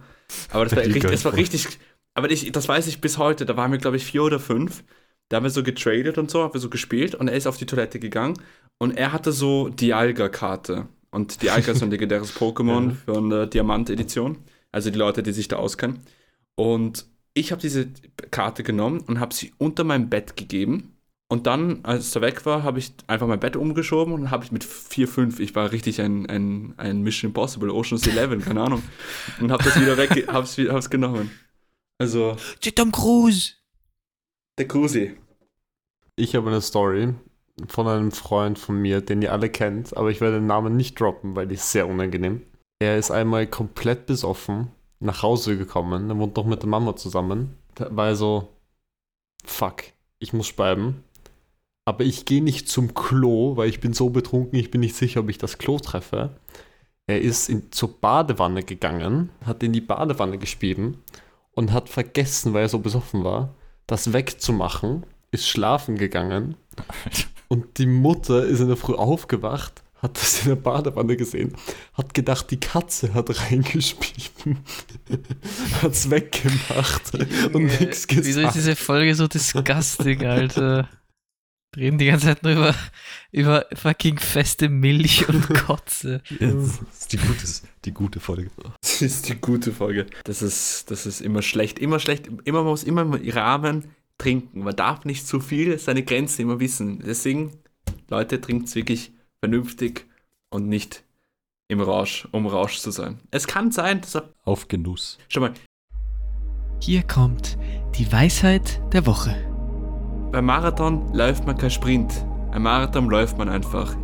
Speaker 1: Aber das [laughs] war, richtig, das war
Speaker 4: war.
Speaker 1: richtig. Aber ich, das weiß ich bis heute. Da waren wir, glaube ich, vier oder fünf. Da haben wir so getradet und so, haben wir so gespielt und er ist auf die Toilette gegangen und er hatte so Dialga-Karte. Und Dialga ist so ein legendäres [laughs] Pokémon
Speaker 2: Ja.
Speaker 1: für eine Diamant-Edition. Also die Leute, die sich da auskennen. Und ich habe diese Karte genommen und habe sie unter meinem Bett gegeben. Und dann, als er weg war, habe ich einfach mein Bett umgeschoben und habe ich mit 4, 5, ich war richtig ein, ein, ein Mission Impossible, Ocean's 11, keine Ahnung. Und habe das wieder [laughs] weg, hab's, hab's genommen. Also,
Speaker 3: Tom Cruise!
Speaker 1: Der Cruzi.
Speaker 2: Ich habe eine Story von einem Freund von mir, den ihr alle kennt, aber ich werde den Namen nicht droppen, weil die ist sehr unangenehm. Er ist einmal komplett besoffen nach Hause gekommen, er wohnt noch mit der Mama zusammen. Da war so, fuck, ich muss speiben. Aber ich gehe nicht zum Klo, weil ich bin so betrunken, ich bin nicht sicher, ob ich das Klo treffe. Er ist in, zur Badewanne gegangen, hat in die Badewanne gespieben und hat vergessen, weil er so besoffen war, das wegzumachen, ist schlafen gegangen und die Mutter ist in der Früh aufgewacht, hat das in der Badewanne gesehen, hat gedacht, die Katze hat reingespieben, [laughs] hat's weggemacht und nichts
Speaker 3: Wieso ist
Speaker 2: gesagt.
Speaker 3: diese Folge so disgusting, Alter? Wir Reden die ganze Zeit nur über, über fucking feste Milch und [laughs] Kotze.
Speaker 4: Das ist die gute, die gute Folge.
Speaker 1: Das ist die gute Folge. Das ist, das ist immer schlecht. Immer schlecht. Immer man muss immer im Rahmen trinken. Man darf nicht zu viel seine Grenzen immer wissen. Deswegen, Leute, trinkt wirklich vernünftig und nicht im Rausch, um Rausch zu sein. Es kann sein, dass er.
Speaker 4: Auf Genuss.
Speaker 1: Schau mal,
Speaker 3: Hier kommt die Weisheit der Woche.
Speaker 1: Beim Marathon läuft man kein Sprint. Ein Marathon läuft man einfach.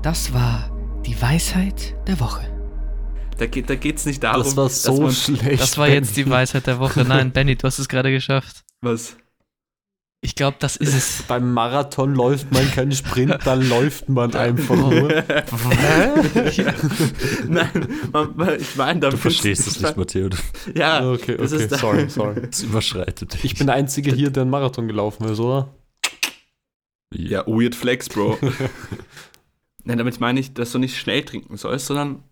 Speaker 3: Das war die Weisheit der Woche.
Speaker 1: Da geht es geht's nicht darum,
Speaker 2: Das war
Speaker 1: dass
Speaker 2: so
Speaker 1: man.
Speaker 2: schlecht.
Speaker 3: Das war jetzt die Weisheit der Woche. Nein, Benny, du hast es gerade geschafft.
Speaker 1: Was?
Speaker 3: Ich glaube, das ist es.
Speaker 2: Beim Marathon läuft man keinen Sprint, dann läuft man einfach nur. [laughs]
Speaker 1: ja. [laughs] Nein, man, man, ich meine,
Speaker 4: Du verstehst es nicht, Matteo.
Speaker 1: Ja,
Speaker 2: Okay, okay, sorry, sorry. [laughs]
Speaker 4: Das überschreitet dich.
Speaker 2: Ich bin der Einzige hier, der einen Marathon gelaufen ist, oder?
Speaker 1: Ja, weird flex, Bro. Nein, damit meine ich, dass du nicht schnell trinken sollst, sondern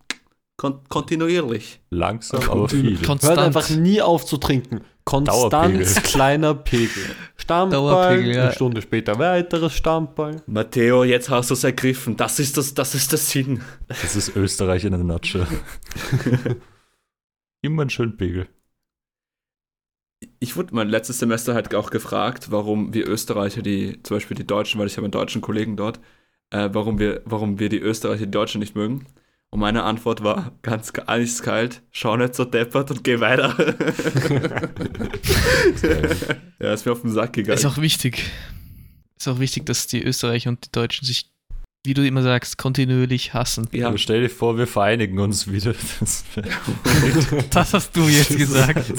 Speaker 1: kon kontinuierlich.
Speaker 4: Langsam, aber viel.
Speaker 3: Konstant.
Speaker 2: Hört einfach nie auf zu trinken. Konstanz,
Speaker 4: Dauerpegel. [laughs]
Speaker 2: kleiner Pegel. Stammball,
Speaker 3: ja.
Speaker 2: eine Stunde später weiteres Stammball.
Speaker 1: Matteo, jetzt hast du es ergriffen. Das ist das, das ist der Sinn.
Speaker 4: Das ist Österreich in einer Nutshell. [laughs] Immer einen schönen Pegel.
Speaker 1: ich wurde mein letztes Semester halt auch gefragt, warum wir Österreicher, die, zum Beispiel die Deutschen, weil ich habe einen deutschen Kollegen dort, äh, warum, wir, warum wir die Österreicher, die Deutschen nicht mögen. Und meine Antwort war ganz eiskalt, schau nicht so deppert und geh weiter. [laughs] ja, ist mir auf den Sack gegangen.
Speaker 3: Ist auch wichtig. Ist auch wichtig, dass die Österreicher und die Deutschen sich, wie du immer sagst, kontinuierlich hassen.
Speaker 1: ja,
Speaker 4: Aber stell dir vor, wir vereinigen uns wieder. Das [laughs]
Speaker 3: Das hast du jetzt gesagt.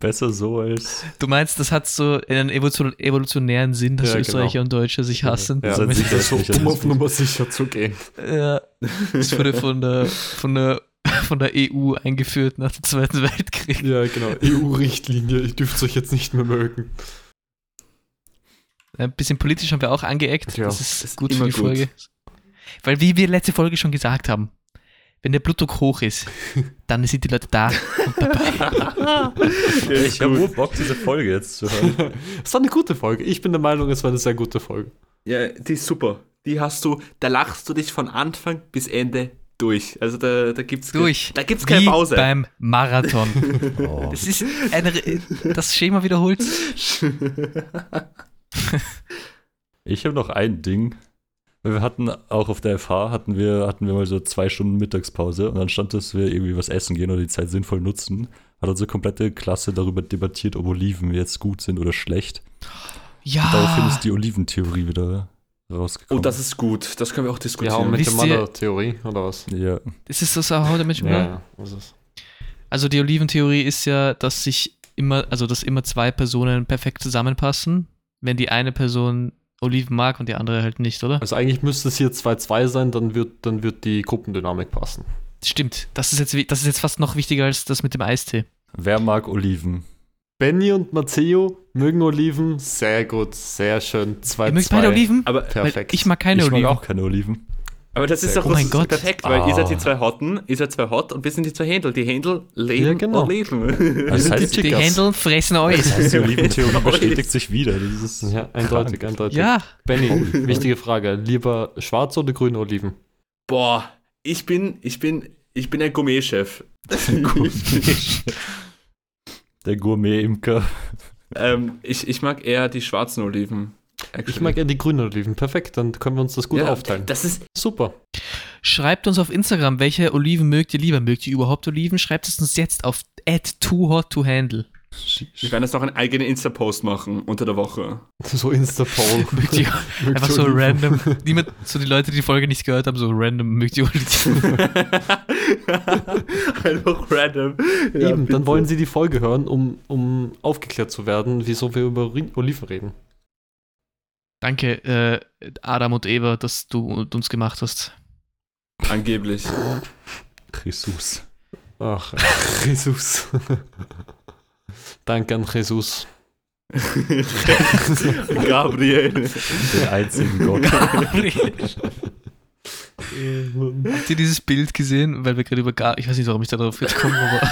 Speaker 4: Besser so als.
Speaker 3: Du meinst, das hat so einen evolution evolutionären Sinn, dass
Speaker 2: Ja,
Speaker 3: Österreicher
Speaker 2: genau.
Speaker 3: und Deutsche sich hassen.
Speaker 2: Ja,
Speaker 4: Sind
Speaker 2: das
Speaker 4: sich
Speaker 2: ist so, um auf Nummer sicher zu gehen.
Speaker 3: Ja, das wurde von der, von der, von der EU eingeführt nach dem Zweiten Weltkrieg.
Speaker 2: Ja, genau. EU-Richtlinie, ich dürfte euch jetzt nicht mehr mögen.
Speaker 3: Ein bisschen politisch haben wir auch angeeckt.
Speaker 2: Ja,
Speaker 3: das ist,
Speaker 1: das ist
Speaker 3: gut für die
Speaker 1: gut.
Speaker 3: Folge. Weil, wie wir letzte Folge schon gesagt haben, wenn der Blutdruck hoch ist, [laughs] dann sind die Leute da und dabei. [laughs]
Speaker 4: Ich habe nur Bock, diese Folge jetzt zu hören. [laughs]
Speaker 2: Es war eine gute Folge. Ich bin der Meinung, es war eine sehr gute Folge.
Speaker 1: ja, die ist super. Die hast du, da lachst du dich von Anfang bis Ende durch. Also da, da gibt's
Speaker 3: Durch.
Speaker 1: Da gibt's keine
Speaker 3: Wie
Speaker 1: Pause.
Speaker 3: beim Marathon. [laughs]
Speaker 4: Oh.
Speaker 3: Das ist eine, das Schema wiederholt. [laughs]
Speaker 4: Ich habe noch ein Ding. Wir hatten auch auf der FH hatten wir, hatten wir mal so zwei Stunden Mittagspause und dann stand, dass wir irgendwie was essen gehen oder die Zeit sinnvoll nutzen. Hat unsere komplette Klasse darüber debattiert, ob Oliven jetzt gut sind oder schlecht.
Speaker 3: Ja.
Speaker 4: Daraufhin ist die Oliventheorie wieder rausgekommen.
Speaker 1: Oh, das ist gut. Das können wir auch
Speaker 2: Ja,
Speaker 1: diskutieren.
Speaker 2: und mit
Speaker 3: Wisst
Speaker 2: der Mother-Theorie, oder was?
Speaker 4: ja.
Speaker 3: Das ist das auch heute mit
Speaker 2: Ja, ja. Was ist?
Speaker 3: Also die Oliventheorie ist ja, dass sich immer, also dass immer zwei Personen perfekt zusammenpassen, wenn die eine Person Oliven mag und die andere halt nicht, oder?
Speaker 2: Also eigentlich müsste es hier 2-2 sein, dann wird, dann wird die Gruppendynamik passen.
Speaker 3: Stimmt. Das ist jetzt, das ist jetzt fast noch wichtiger als das mit dem Eistee.
Speaker 4: Wer mag Oliven?
Speaker 2: Benny und Matteo mögen Oliven. Sehr gut, sehr schön. 2-2.
Speaker 3: Ihr mögt beide Oliven?
Speaker 1: aber,
Speaker 2: Perfekt.
Speaker 3: ich mag keine
Speaker 4: ich
Speaker 3: Oliven.
Speaker 4: mag auch keine Oliven.
Speaker 1: aber das ist doch das
Speaker 3: Oh Gott.
Speaker 1: perfekt, weil ihr seid die
Speaker 4: Ah.
Speaker 1: zwei Hotten, ihr seid zwei Hot und wir sind die zwei Händel. Die Händel leben
Speaker 2: Ja, genau.
Speaker 1: Oliven. [laughs]
Speaker 4: Das
Speaker 2: sind
Speaker 4: heißt,
Speaker 2: die
Speaker 3: die. Händel fressen euch.
Speaker 4: das heißt, die Oliventheorie [laughs] bestätigt sich wieder. Das ist
Speaker 2: Ja, eindeutig,
Speaker 4: krank.
Speaker 2: eindeutig.
Speaker 3: Ja,
Speaker 2: Benny, wichtige Frage. Lieber schwarze oder grüne Oliven?
Speaker 1: Boah, ich bin, ich bin, ich bin ein Gourmet-Chef. [laughs]
Speaker 4: Der Gourmet-Imker.
Speaker 1: ähm, ich, ich mag eher die schwarzen Oliven.
Speaker 2: Ich
Speaker 1: actually.
Speaker 2: mag eher die grünen Oliven. Perfekt, dann können wir uns das gut
Speaker 1: ja,
Speaker 2: aufteilen.
Speaker 1: Das ist,
Speaker 2: Super.
Speaker 3: schreibt uns auf Instagram, welche Oliven mögt ihr lieber? Mögt ihr überhaupt Oliven? Schreibt es uns jetzt auf at too hot to handle.
Speaker 1: Wir werden jetzt noch einen eigenen Insta-Post machen unter der Woche. [laughs]
Speaker 2: So Insta-Poll. [laughs]
Speaker 3: Einfach so random, [laughs] niemand, so die Leute, die die Folge nicht gehört haben, so random, mögt ihr Oliven?
Speaker 1: Einfach random. Ja,
Speaker 2: Eben,
Speaker 1: bitte.
Speaker 2: dann wollen sie die Folge hören, um, um aufgeklärt zu werden, wieso wir über Oliven reden.
Speaker 3: Danke, äh, Adam und Eva, dass du uns gemacht hast.
Speaker 1: Angeblich.
Speaker 4: Jesus.
Speaker 2: Ach, Jesus. Danke an Jesus. [laughs]
Speaker 1: Gabriel.
Speaker 4: Den einzigen Gott.
Speaker 3: Habt ihr dieses Bild gesehen? Weil wir gerade über Gar ich weiß nicht, warum ich darauf jetzt komme, aber. [laughs]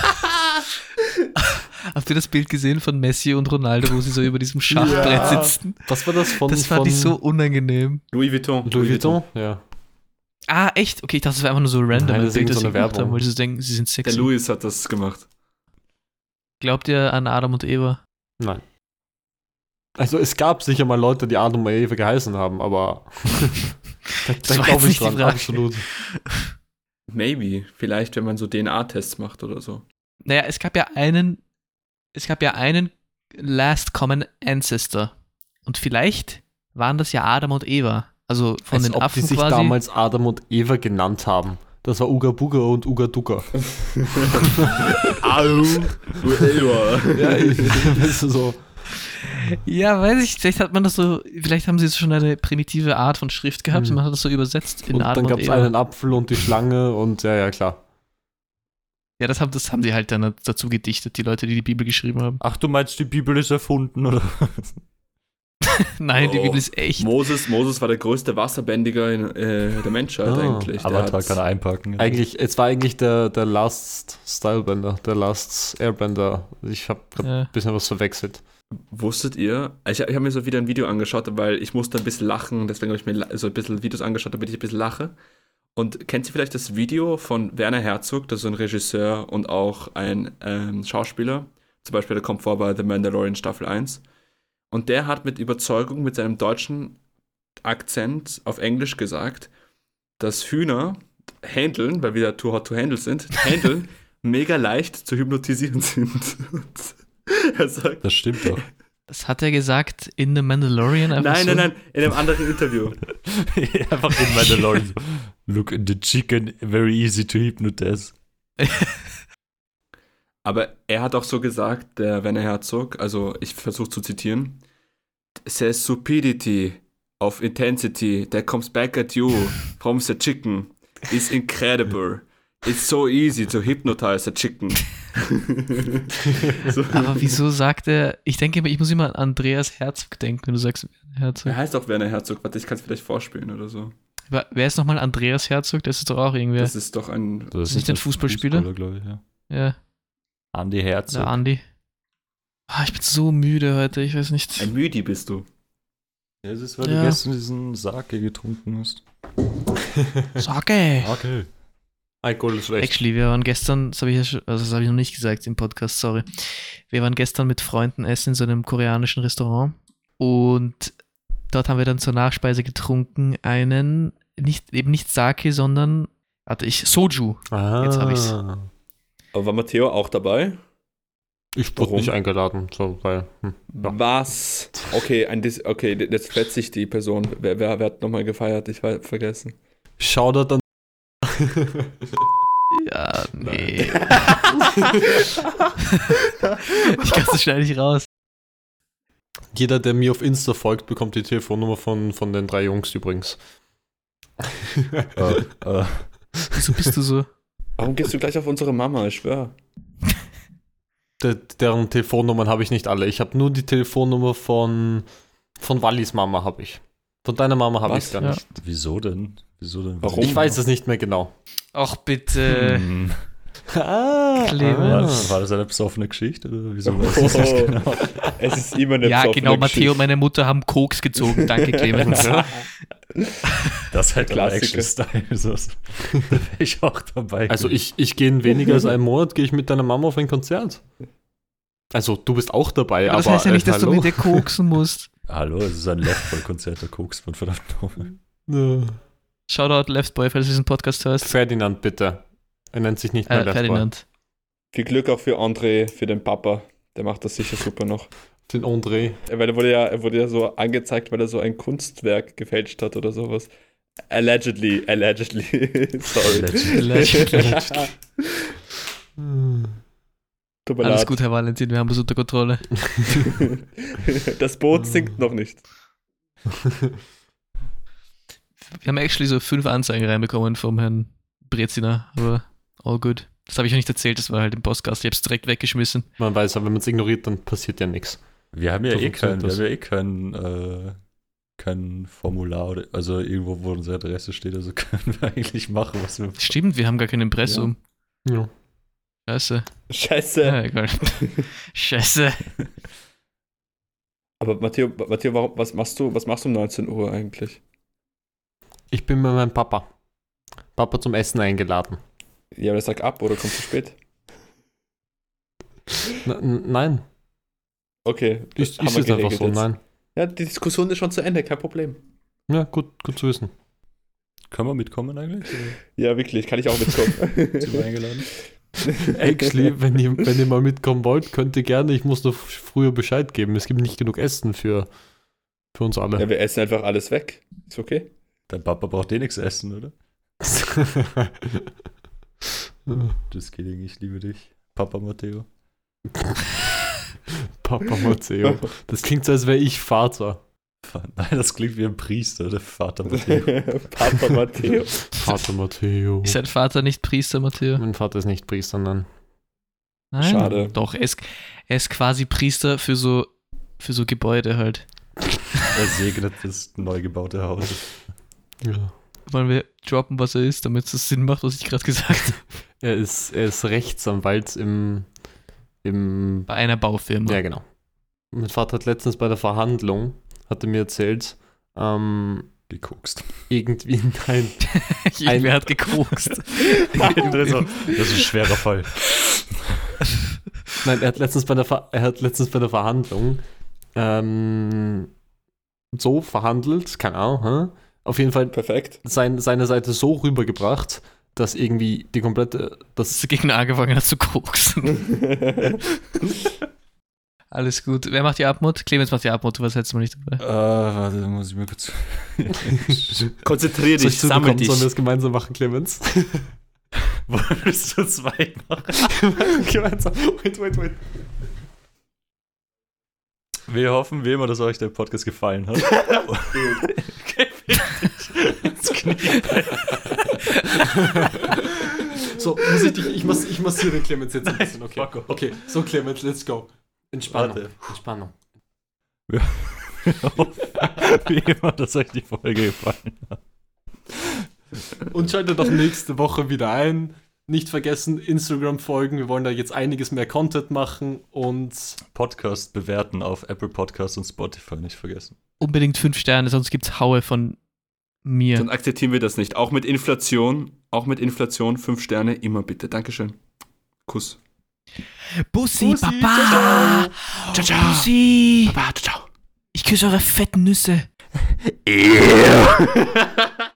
Speaker 3: Habt ihr das Bild gesehen von Messi und Ronaldo, wo sie so über diesem Schachbrett
Speaker 2: Ja.
Speaker 3: sitzen?
Speaker 2: Was war das von,
Speaker 3: Das fand
Speaker 2: von
Speaker 3: ich so unangenehm.
Speaker 1: Louis Vuitton.
Speaker 2: Louis Vuitton? Ja.
Speaker 3: Ah, echt? Okay, ich dachte, das war einfach nur so random,
Speaker 2: Nein,
Speaker 3: ein
Speaker 2: das
Speaker 3: Bild, das sie
Speaker 2: irgendeine
Speaker 3: gemacht haben,
Speaker 2: Werbung.
Speaker 3: weil sie denken, sie sind
Speaker 1: Der
Speaker 3: sexy.
Speaker 1: Louis hat das gemacht.
Speaker 3: Glaubt ihr an Adam und Eva?
Speaker 2: Nein. Also es gab sicher mal Leute, die Adam und Eva geheißen haben, aber [laughs] da,
Speaker 3: Das
Speaker 2: da glaube ich dran,
Speaker 3: Frage.
Speaker 2: absolut.
Speaker 1: Maybe. Vielleicht, wenn man so DNA-Tests macht oder so.
Speaker 3: Naja, es gab ja einen, es gab ja einen Last Common Ancestor. Und vielleicht waren das ja Adam und Eva. Also von
Speaker 2: Als
Speaker 3: den
Speaker 2: ob
Speaker 3: Affen
Speaker 2: die sich
Speaker 3: quasi.
Speaker 2: damals Adam und Eva genannt haben. Das war Uga Buga und Uga Duga.
Speaker 1: Au.
Speaker 2: Ja, ich, weißt du, so.
Speaker 3: Ja, weiß ich, vielleicht hat man das so, vielleicht haben sie jetzt schon eine primitive Art von Schrift gehabt
Speaker 2: Mhm.
Speaker 3: und man hat das so übersetzt in
Speaker 2: Und
Speaker 3: Adam
Speaker 2: dann gab es einen Apfel und die Schlange und ja, ja, klar.
Speaker 3: Ja, das haben, das haben sie halt dann dazu gedichtet, die Leute, die die Bibel geschrieben haben.
Speaker 4: Ach, du meinst, die Bibel ist erfunden, oder? [laughs]
Speaker 3: Nein, die
Speaker 1: Oh.
Speaker 3: Bibel ist echt.
Speaker 1: Moses, Moses war der größte Wasserbändiger in, äh, der Menschheit
Speaker 2: Ah,
Speaker 1: eigentlich. Der
Speaker 4: Avatar
Speaker 1: hat's-
Speaker 4: kann er einpacken.
Speaker 2: Eigentlich, es war eigentlich der, der Last Stylebender, der Last Airbender. Ich habe ein
Speaker 3: Ja.
Speaker 2: bisschen was verwechselt.
Speaker 1: Wusstet ihr? Ich, ich habe mir so wieder ein Video angeschaut, weil ich musste ein bisschen lachen, deswegen habe ich mir so ein bisschen Videos angeschaut, damit ich ein bisschen lache. Und kennt ihr vielleicht das Video von Werner Herzog, das ist so ein Regisseur und auch ein ähm, Schauspieler, Zum Beispiel, der kommt vor bei The Mandalorian Staffel 1. Und der hat mit Überzeugung, mit seinem deutschen Akzent auf Englisch gesagt, dass Hühner handeln, weil wir da too hot to handle sind, handeln [laughs] mega leicht zu hypnotisieren sind. Und [laughs] er sagt,
Speaker 4: Das stimmt doch.
Speaker 3: Das hat er gesagt in The Mandalorian. einfach
Speaker 1: nein,
Speaker 3: so.
Speaker 1: nein, nein, in einem anderen Interview. [laughs]
Speaker 4: Einfach in Mandalorian. Look, the chicken, very easy to hypnotize.
Speaker 1: Aber er hat auch so gesagt, der Werner Herzog, also ich versuche zu zitieren, says stupidity of intensity that comes back at you from the chicken is incredible. It's so easy to hypnotize a chicken. [laughs] so.
Speaker 3: Aber wieso sagt er, ich denke, immer, ich muss immer an Andreas Herzog denken, wenn du sagst Herzog.
Speaker 1: Er heißt auch Werner Herzog, warte, ich kann es vielleicht vorspielen oder so.
Speaker 3: Wer wer ist nochmal Andreas Herzog? Das ist doch auch irgendwer.
Speaker 1: Das ist doch ein.
Speaker 4: Das
Speaker 3: Ist nicht ein Fußballspieler?
Speaker 4: glaube ich, ja.
Speaker 3: ja,
Speaker 4: Andi Herzog.
Speaker 3: der Andi. Ah, ich bin so müde heute, ich weiß nicht.
Speaker 1: Ein Müdi bist du.
Speaker 4: Ja, es ist, weil
Speaker 3: Ja.
Speaker 4: du gestern diesen Sake getrunken hast. [laughs]
Speaker 3: Sage!
Speaker 4: Okay.
Speaker 2: Alkohol ist schlecht.
Speaker 3: Actually, wir waren gestern, das habe ich ja schon, also das habe ich noch nicht gesagt im Podcast, sorry. Wir waren gestern mit Freunden essen in so einem koreanischen Restaurant und dort haben wir dann zur Nachspeise getrunken einen, nicht, eben nicht Sake, sondern, warte ich, Soju.
Speaker 2: Ah,
Speaker 3: Jetzt hab ich's.
Speaker 1: Aber war Matteo auch dabei?
Speaker 2: Ich wurde
Speaker 1: Warum?
Speaker 2: nicht eingeladen, so, weil. Hm, ja.
Speaker 1: Was? Okay, ein Dis okay, jetzt fetzt sich die Person. Wer, wer, wer hat nochmal gefeiert? Ich war vergessen.
Speaker 2: Shoutout an. [laughs]
Speaker 3: Ja, nee. [laughs] ich kann das schnell nicht raus.
Speaker 2: Jeder, der mir auf Insta folgt, bekommt die Telefonnummer von, von den drei Jungs übrigens.
Speaker 4: äh, äh,
Speaker 3: Wieso bist du so?
Speaker 1: Warum gehst du gleich auf unsere Mama? Ich schwör. [laughs]
Speaker 2: De, deren Telefonnummern habe ich nicht alle. Ich habe nur die Telefonnummer von, von Wallis Mama habe ich. Von deiner Mama habe ich es gar
Speaker 3: Ja.
Speaker 2: nicht.
Speaker 4: wieso denn? Wieso denn?
Speaker 1: Warum?
Speaker 2: Ich weiß es nicht mehr genau.
Speaker 3: Ach bitte.
Speaker 4: Hm.
Speaker 2: Ah,
Speaker 3: Clemens.
Speaker 4: War, war das eine besoffene Geschichte? Oder wieso
Speaker 1: Oh. [laughs]
Speaker 4: weiß das nicht genau? [laughs]
Speaker 1: Es ist immer eine
Speaker 3: Ja,
Speaker 1: besoffene
Speaker 3: genau, Matteo
Speaker 1: Geschichte.
Speaker 3: und meine Mutter haben Koks gezogen. Danke, [laughs] Clemens.
Speaker 4: Das ist halt
Speaker 1: Klassiker.
Speaker 4: Action-Style. So. Da wäre ich auch dabei.
Speaker 2: Also ich, ich gehe in weniger als einem Monat, gehe ich mit deiner Mama auf ein Konzert. Also du bist auch dabei,
Speaker 3: Aber das
Speaker 2: aber
Speaker 3: heißt ja nicht,
Speaker 2: äh,
Speaker 3: dass du
Speaker 2: hallo.
Speaker 3: mit dir koksen musst.
Speaker 4: Hallo, es ist ein Left-Ball-Konzert, der Koks man verdammt nochmal.
Speaker 3: Shoutout Left Boy, falls du diesen Podcast hörst.
Speaker 2: Ferdinand, bitte. Er nennt sich nicht mehr
Speaker 3: Äh. Ferdinand.
Speaker 1: Viel Glück auch für André, für den Papa. Der macht das sicher super noch.
Speaker 2: Den André.
Speaker 1: Weil er wurde ja, er wurde ja so angezeigt, weil er so ein Kunstwerk gefälscht hat oder sowas. Allegedly, allegedly. [laughs] Sorry.
Speaker 3: Allegedly. [laughs]
Speaker 1: Tut mir
Speaker 3: Alles
Speaker 1: leid.
Speaker 3: gut, Herr Valentin, wir haben das unter Kontrolle. [laughs]
Speaker 1: Das Boot sinkt noch nicht.
Speaker 3: Wir haben actually so fünf Anzeigen reinbekommen vom Herrn Brezina, aber all good. Das habe ich noch nicht erzählt, das war halt im Podcast. Ich habe es direkt weggeschmissen.
Speaker 2: Man weiß, aber wenn man es ignoriert, dann passiert ja nichts.
Speaker 4: Wir haben ja
Speaker 2: So
Speaker 4: eh kein, wir haben ja eh kein, äh, kein Formular, oder, also irgendwo, wo unsere Adresse steht, also [laughs] können wir eigentlich machen, was wir
Speaker 3: Stimmt, wir haben gar kein Impressum.
Speaker 2: Ja.
Speaker 3: Scheiße.
Speaker 1: Scheiße.
Speaker 3: Ja, egal. [laughs] Scheiße.
Speaker 1: Aber Matteo, Matteo warum, was machst du, was machst du um 19 Uhr eigentlich?
Speaker 2: Ich bin bei meinem Papa. Papa zum Essen eingeladen.
Speaker 1: Ja, aber sag ab oder kommst du spät?
Speaker 2: N nein,
Speaker 1: Okay.
Speaker 2: ist, ist es einfach so,
Speaker 1: jetzt.
Speaker 2: nein.
Speaker 1: Ja, die Diskussion ist schon zu Ende, kein Problem.
Speaker 2: Ja, gut, gut zu wissen.
Speaker 4: Können wir mitkommen eigentlich? Oder
Speaker 1: Ja, wirklich, kann ich auch mitkommen. [laughs]
Speaker 4: Sind wir eingeladen? [laughs]
Speaker 2: Actually, wenn ihr, wenn ihr mal mitkommen wollt, könnt ihr gerne. Ich muss nur früher Bescheid geben. Es gibt nicht genug Essen für, für uns alle.
Speaker 1: ja, wir essen einfach alles weg. Ist okay.
Speaker 4: Dein Papa braucht eh nichts essen, oder? [laughs] Das geht ich liebe dich. Papa Matteo. [laughs]
Speaker 2: Papa Matteo. Das klingt so, als wäre ich Vater.
Speaker 4: Nein, das klingt wie ein Priester, der Vater Matteo. [laughs]
Speaker 1: Papa Matteo.
Speaker 2: Vater Matteo.
Speaker 3: Ist dein Vater nicht Priester, Matteo?
Speaker 2: Mein Vater ist nicht Priester, nein.
Speaker 3: Nein.
Speaker 1: Schade.
Speaker 3: Doch, er ist, er ist quasi Priester für so, für so Gebäude halt.
Speaker 4: Er segnet das neu gebaute Haus.
Speaker 2: Ja.
Speaker 3: Wollen wir droppen, was er ist, damit es Sinn macht, was ich gerade gesagt habe? [laughs]
Speaker 2: Er ist, er ist Rechtsanwalt im, im
Speaker 3: Bei einer Baufirma.
Speaker 2: Ja, genau. Mein Vater hat letztens bei der Verhandlung, hatte mir erzählt, ähm,
Speaker 4: Gekokst.
Speaker 2: irgendwie, nein,
Speaker 3: Irgendwer [laughs] hat gekokst. [laughs]
Speaker 4: das ist ein schwerer Fall.
Speaker 2: Nein, er hat letztens bei der, Ver er hat letztens bei der Verhandlung ähm, so verhandelt, keine Ahnung? Auf jeden Fall
Speaker 1: Perfekt.
Speaker 2: sein, seine Seite so rübergebracht, dass irgendwie die komplette, das
Speaker 3: Dass der Gegner angefangen hat zu koksen. [laughs] Alles gut. Wer macht die Abmut? Clemens macht die Abmut, du warst letztes Mal nicht dabei.
Speaker 4: Äh, warte, muss ich mir kurz. [laughs]
Speaker 1: Konzentrier
Speaker 2: soll
Speaker 1: dich,
Speaker 2: ich
Speaker 1: sammel dich.
Speaker 2: sollen wir das gemeinsam machen, Clemens? [laughs]
Speaker 4: Wolltest du zwei machen?
Speaker 2: gemeinsam. Wait, wait, wait.
Speaker 4: Wir hoffen wie immer, dass euch der Podcast gefallen hat. [laughs] Ins Knie.
Speaker 2: So, muss ich dich, ich, muss, ich massiere den Clemens jetzt ein bisschen, okay?
Speaker 4: fuck off.
Speaker 2: Okay, so Clemens, let's go. Entspannung.
Speaker 4: Warte.
Speaker 2: Entspannung. [laughs]
Speaker 4: wie immer, dass euch die Folge gefallen hat.
Speaker 2: Und schaltet doch nächste Woche wieder ein. Nicht vergessen, Instagram folgen. Wir wollen da jetzt einiges mehr Content machen und
Speaker 4: Podcast bewerten auf Apple Podcasts und Spotify, nicht vergessen.
Speaker 3: Unbedingt fünf Sterne, sonst gibt's Haue von mir.
Speaker 1: Dann akzeptieren wir das nicht. Auch mit Inflation, auch mit Inflation, fünf Sterne, immer bitte. Dankeschön. Kuss.
Speaker 3: Bussi,
Speaker 2: Bussi,
Speaker 3: Papa!
Speaker 1: Ciao, ciao.
Speaker 3: Bussi!
Speaker 1: Baba, ciao.
Speaker 3: Ich küsse eure fetten Nüsse.
Speaker 1: ciao. [laughs]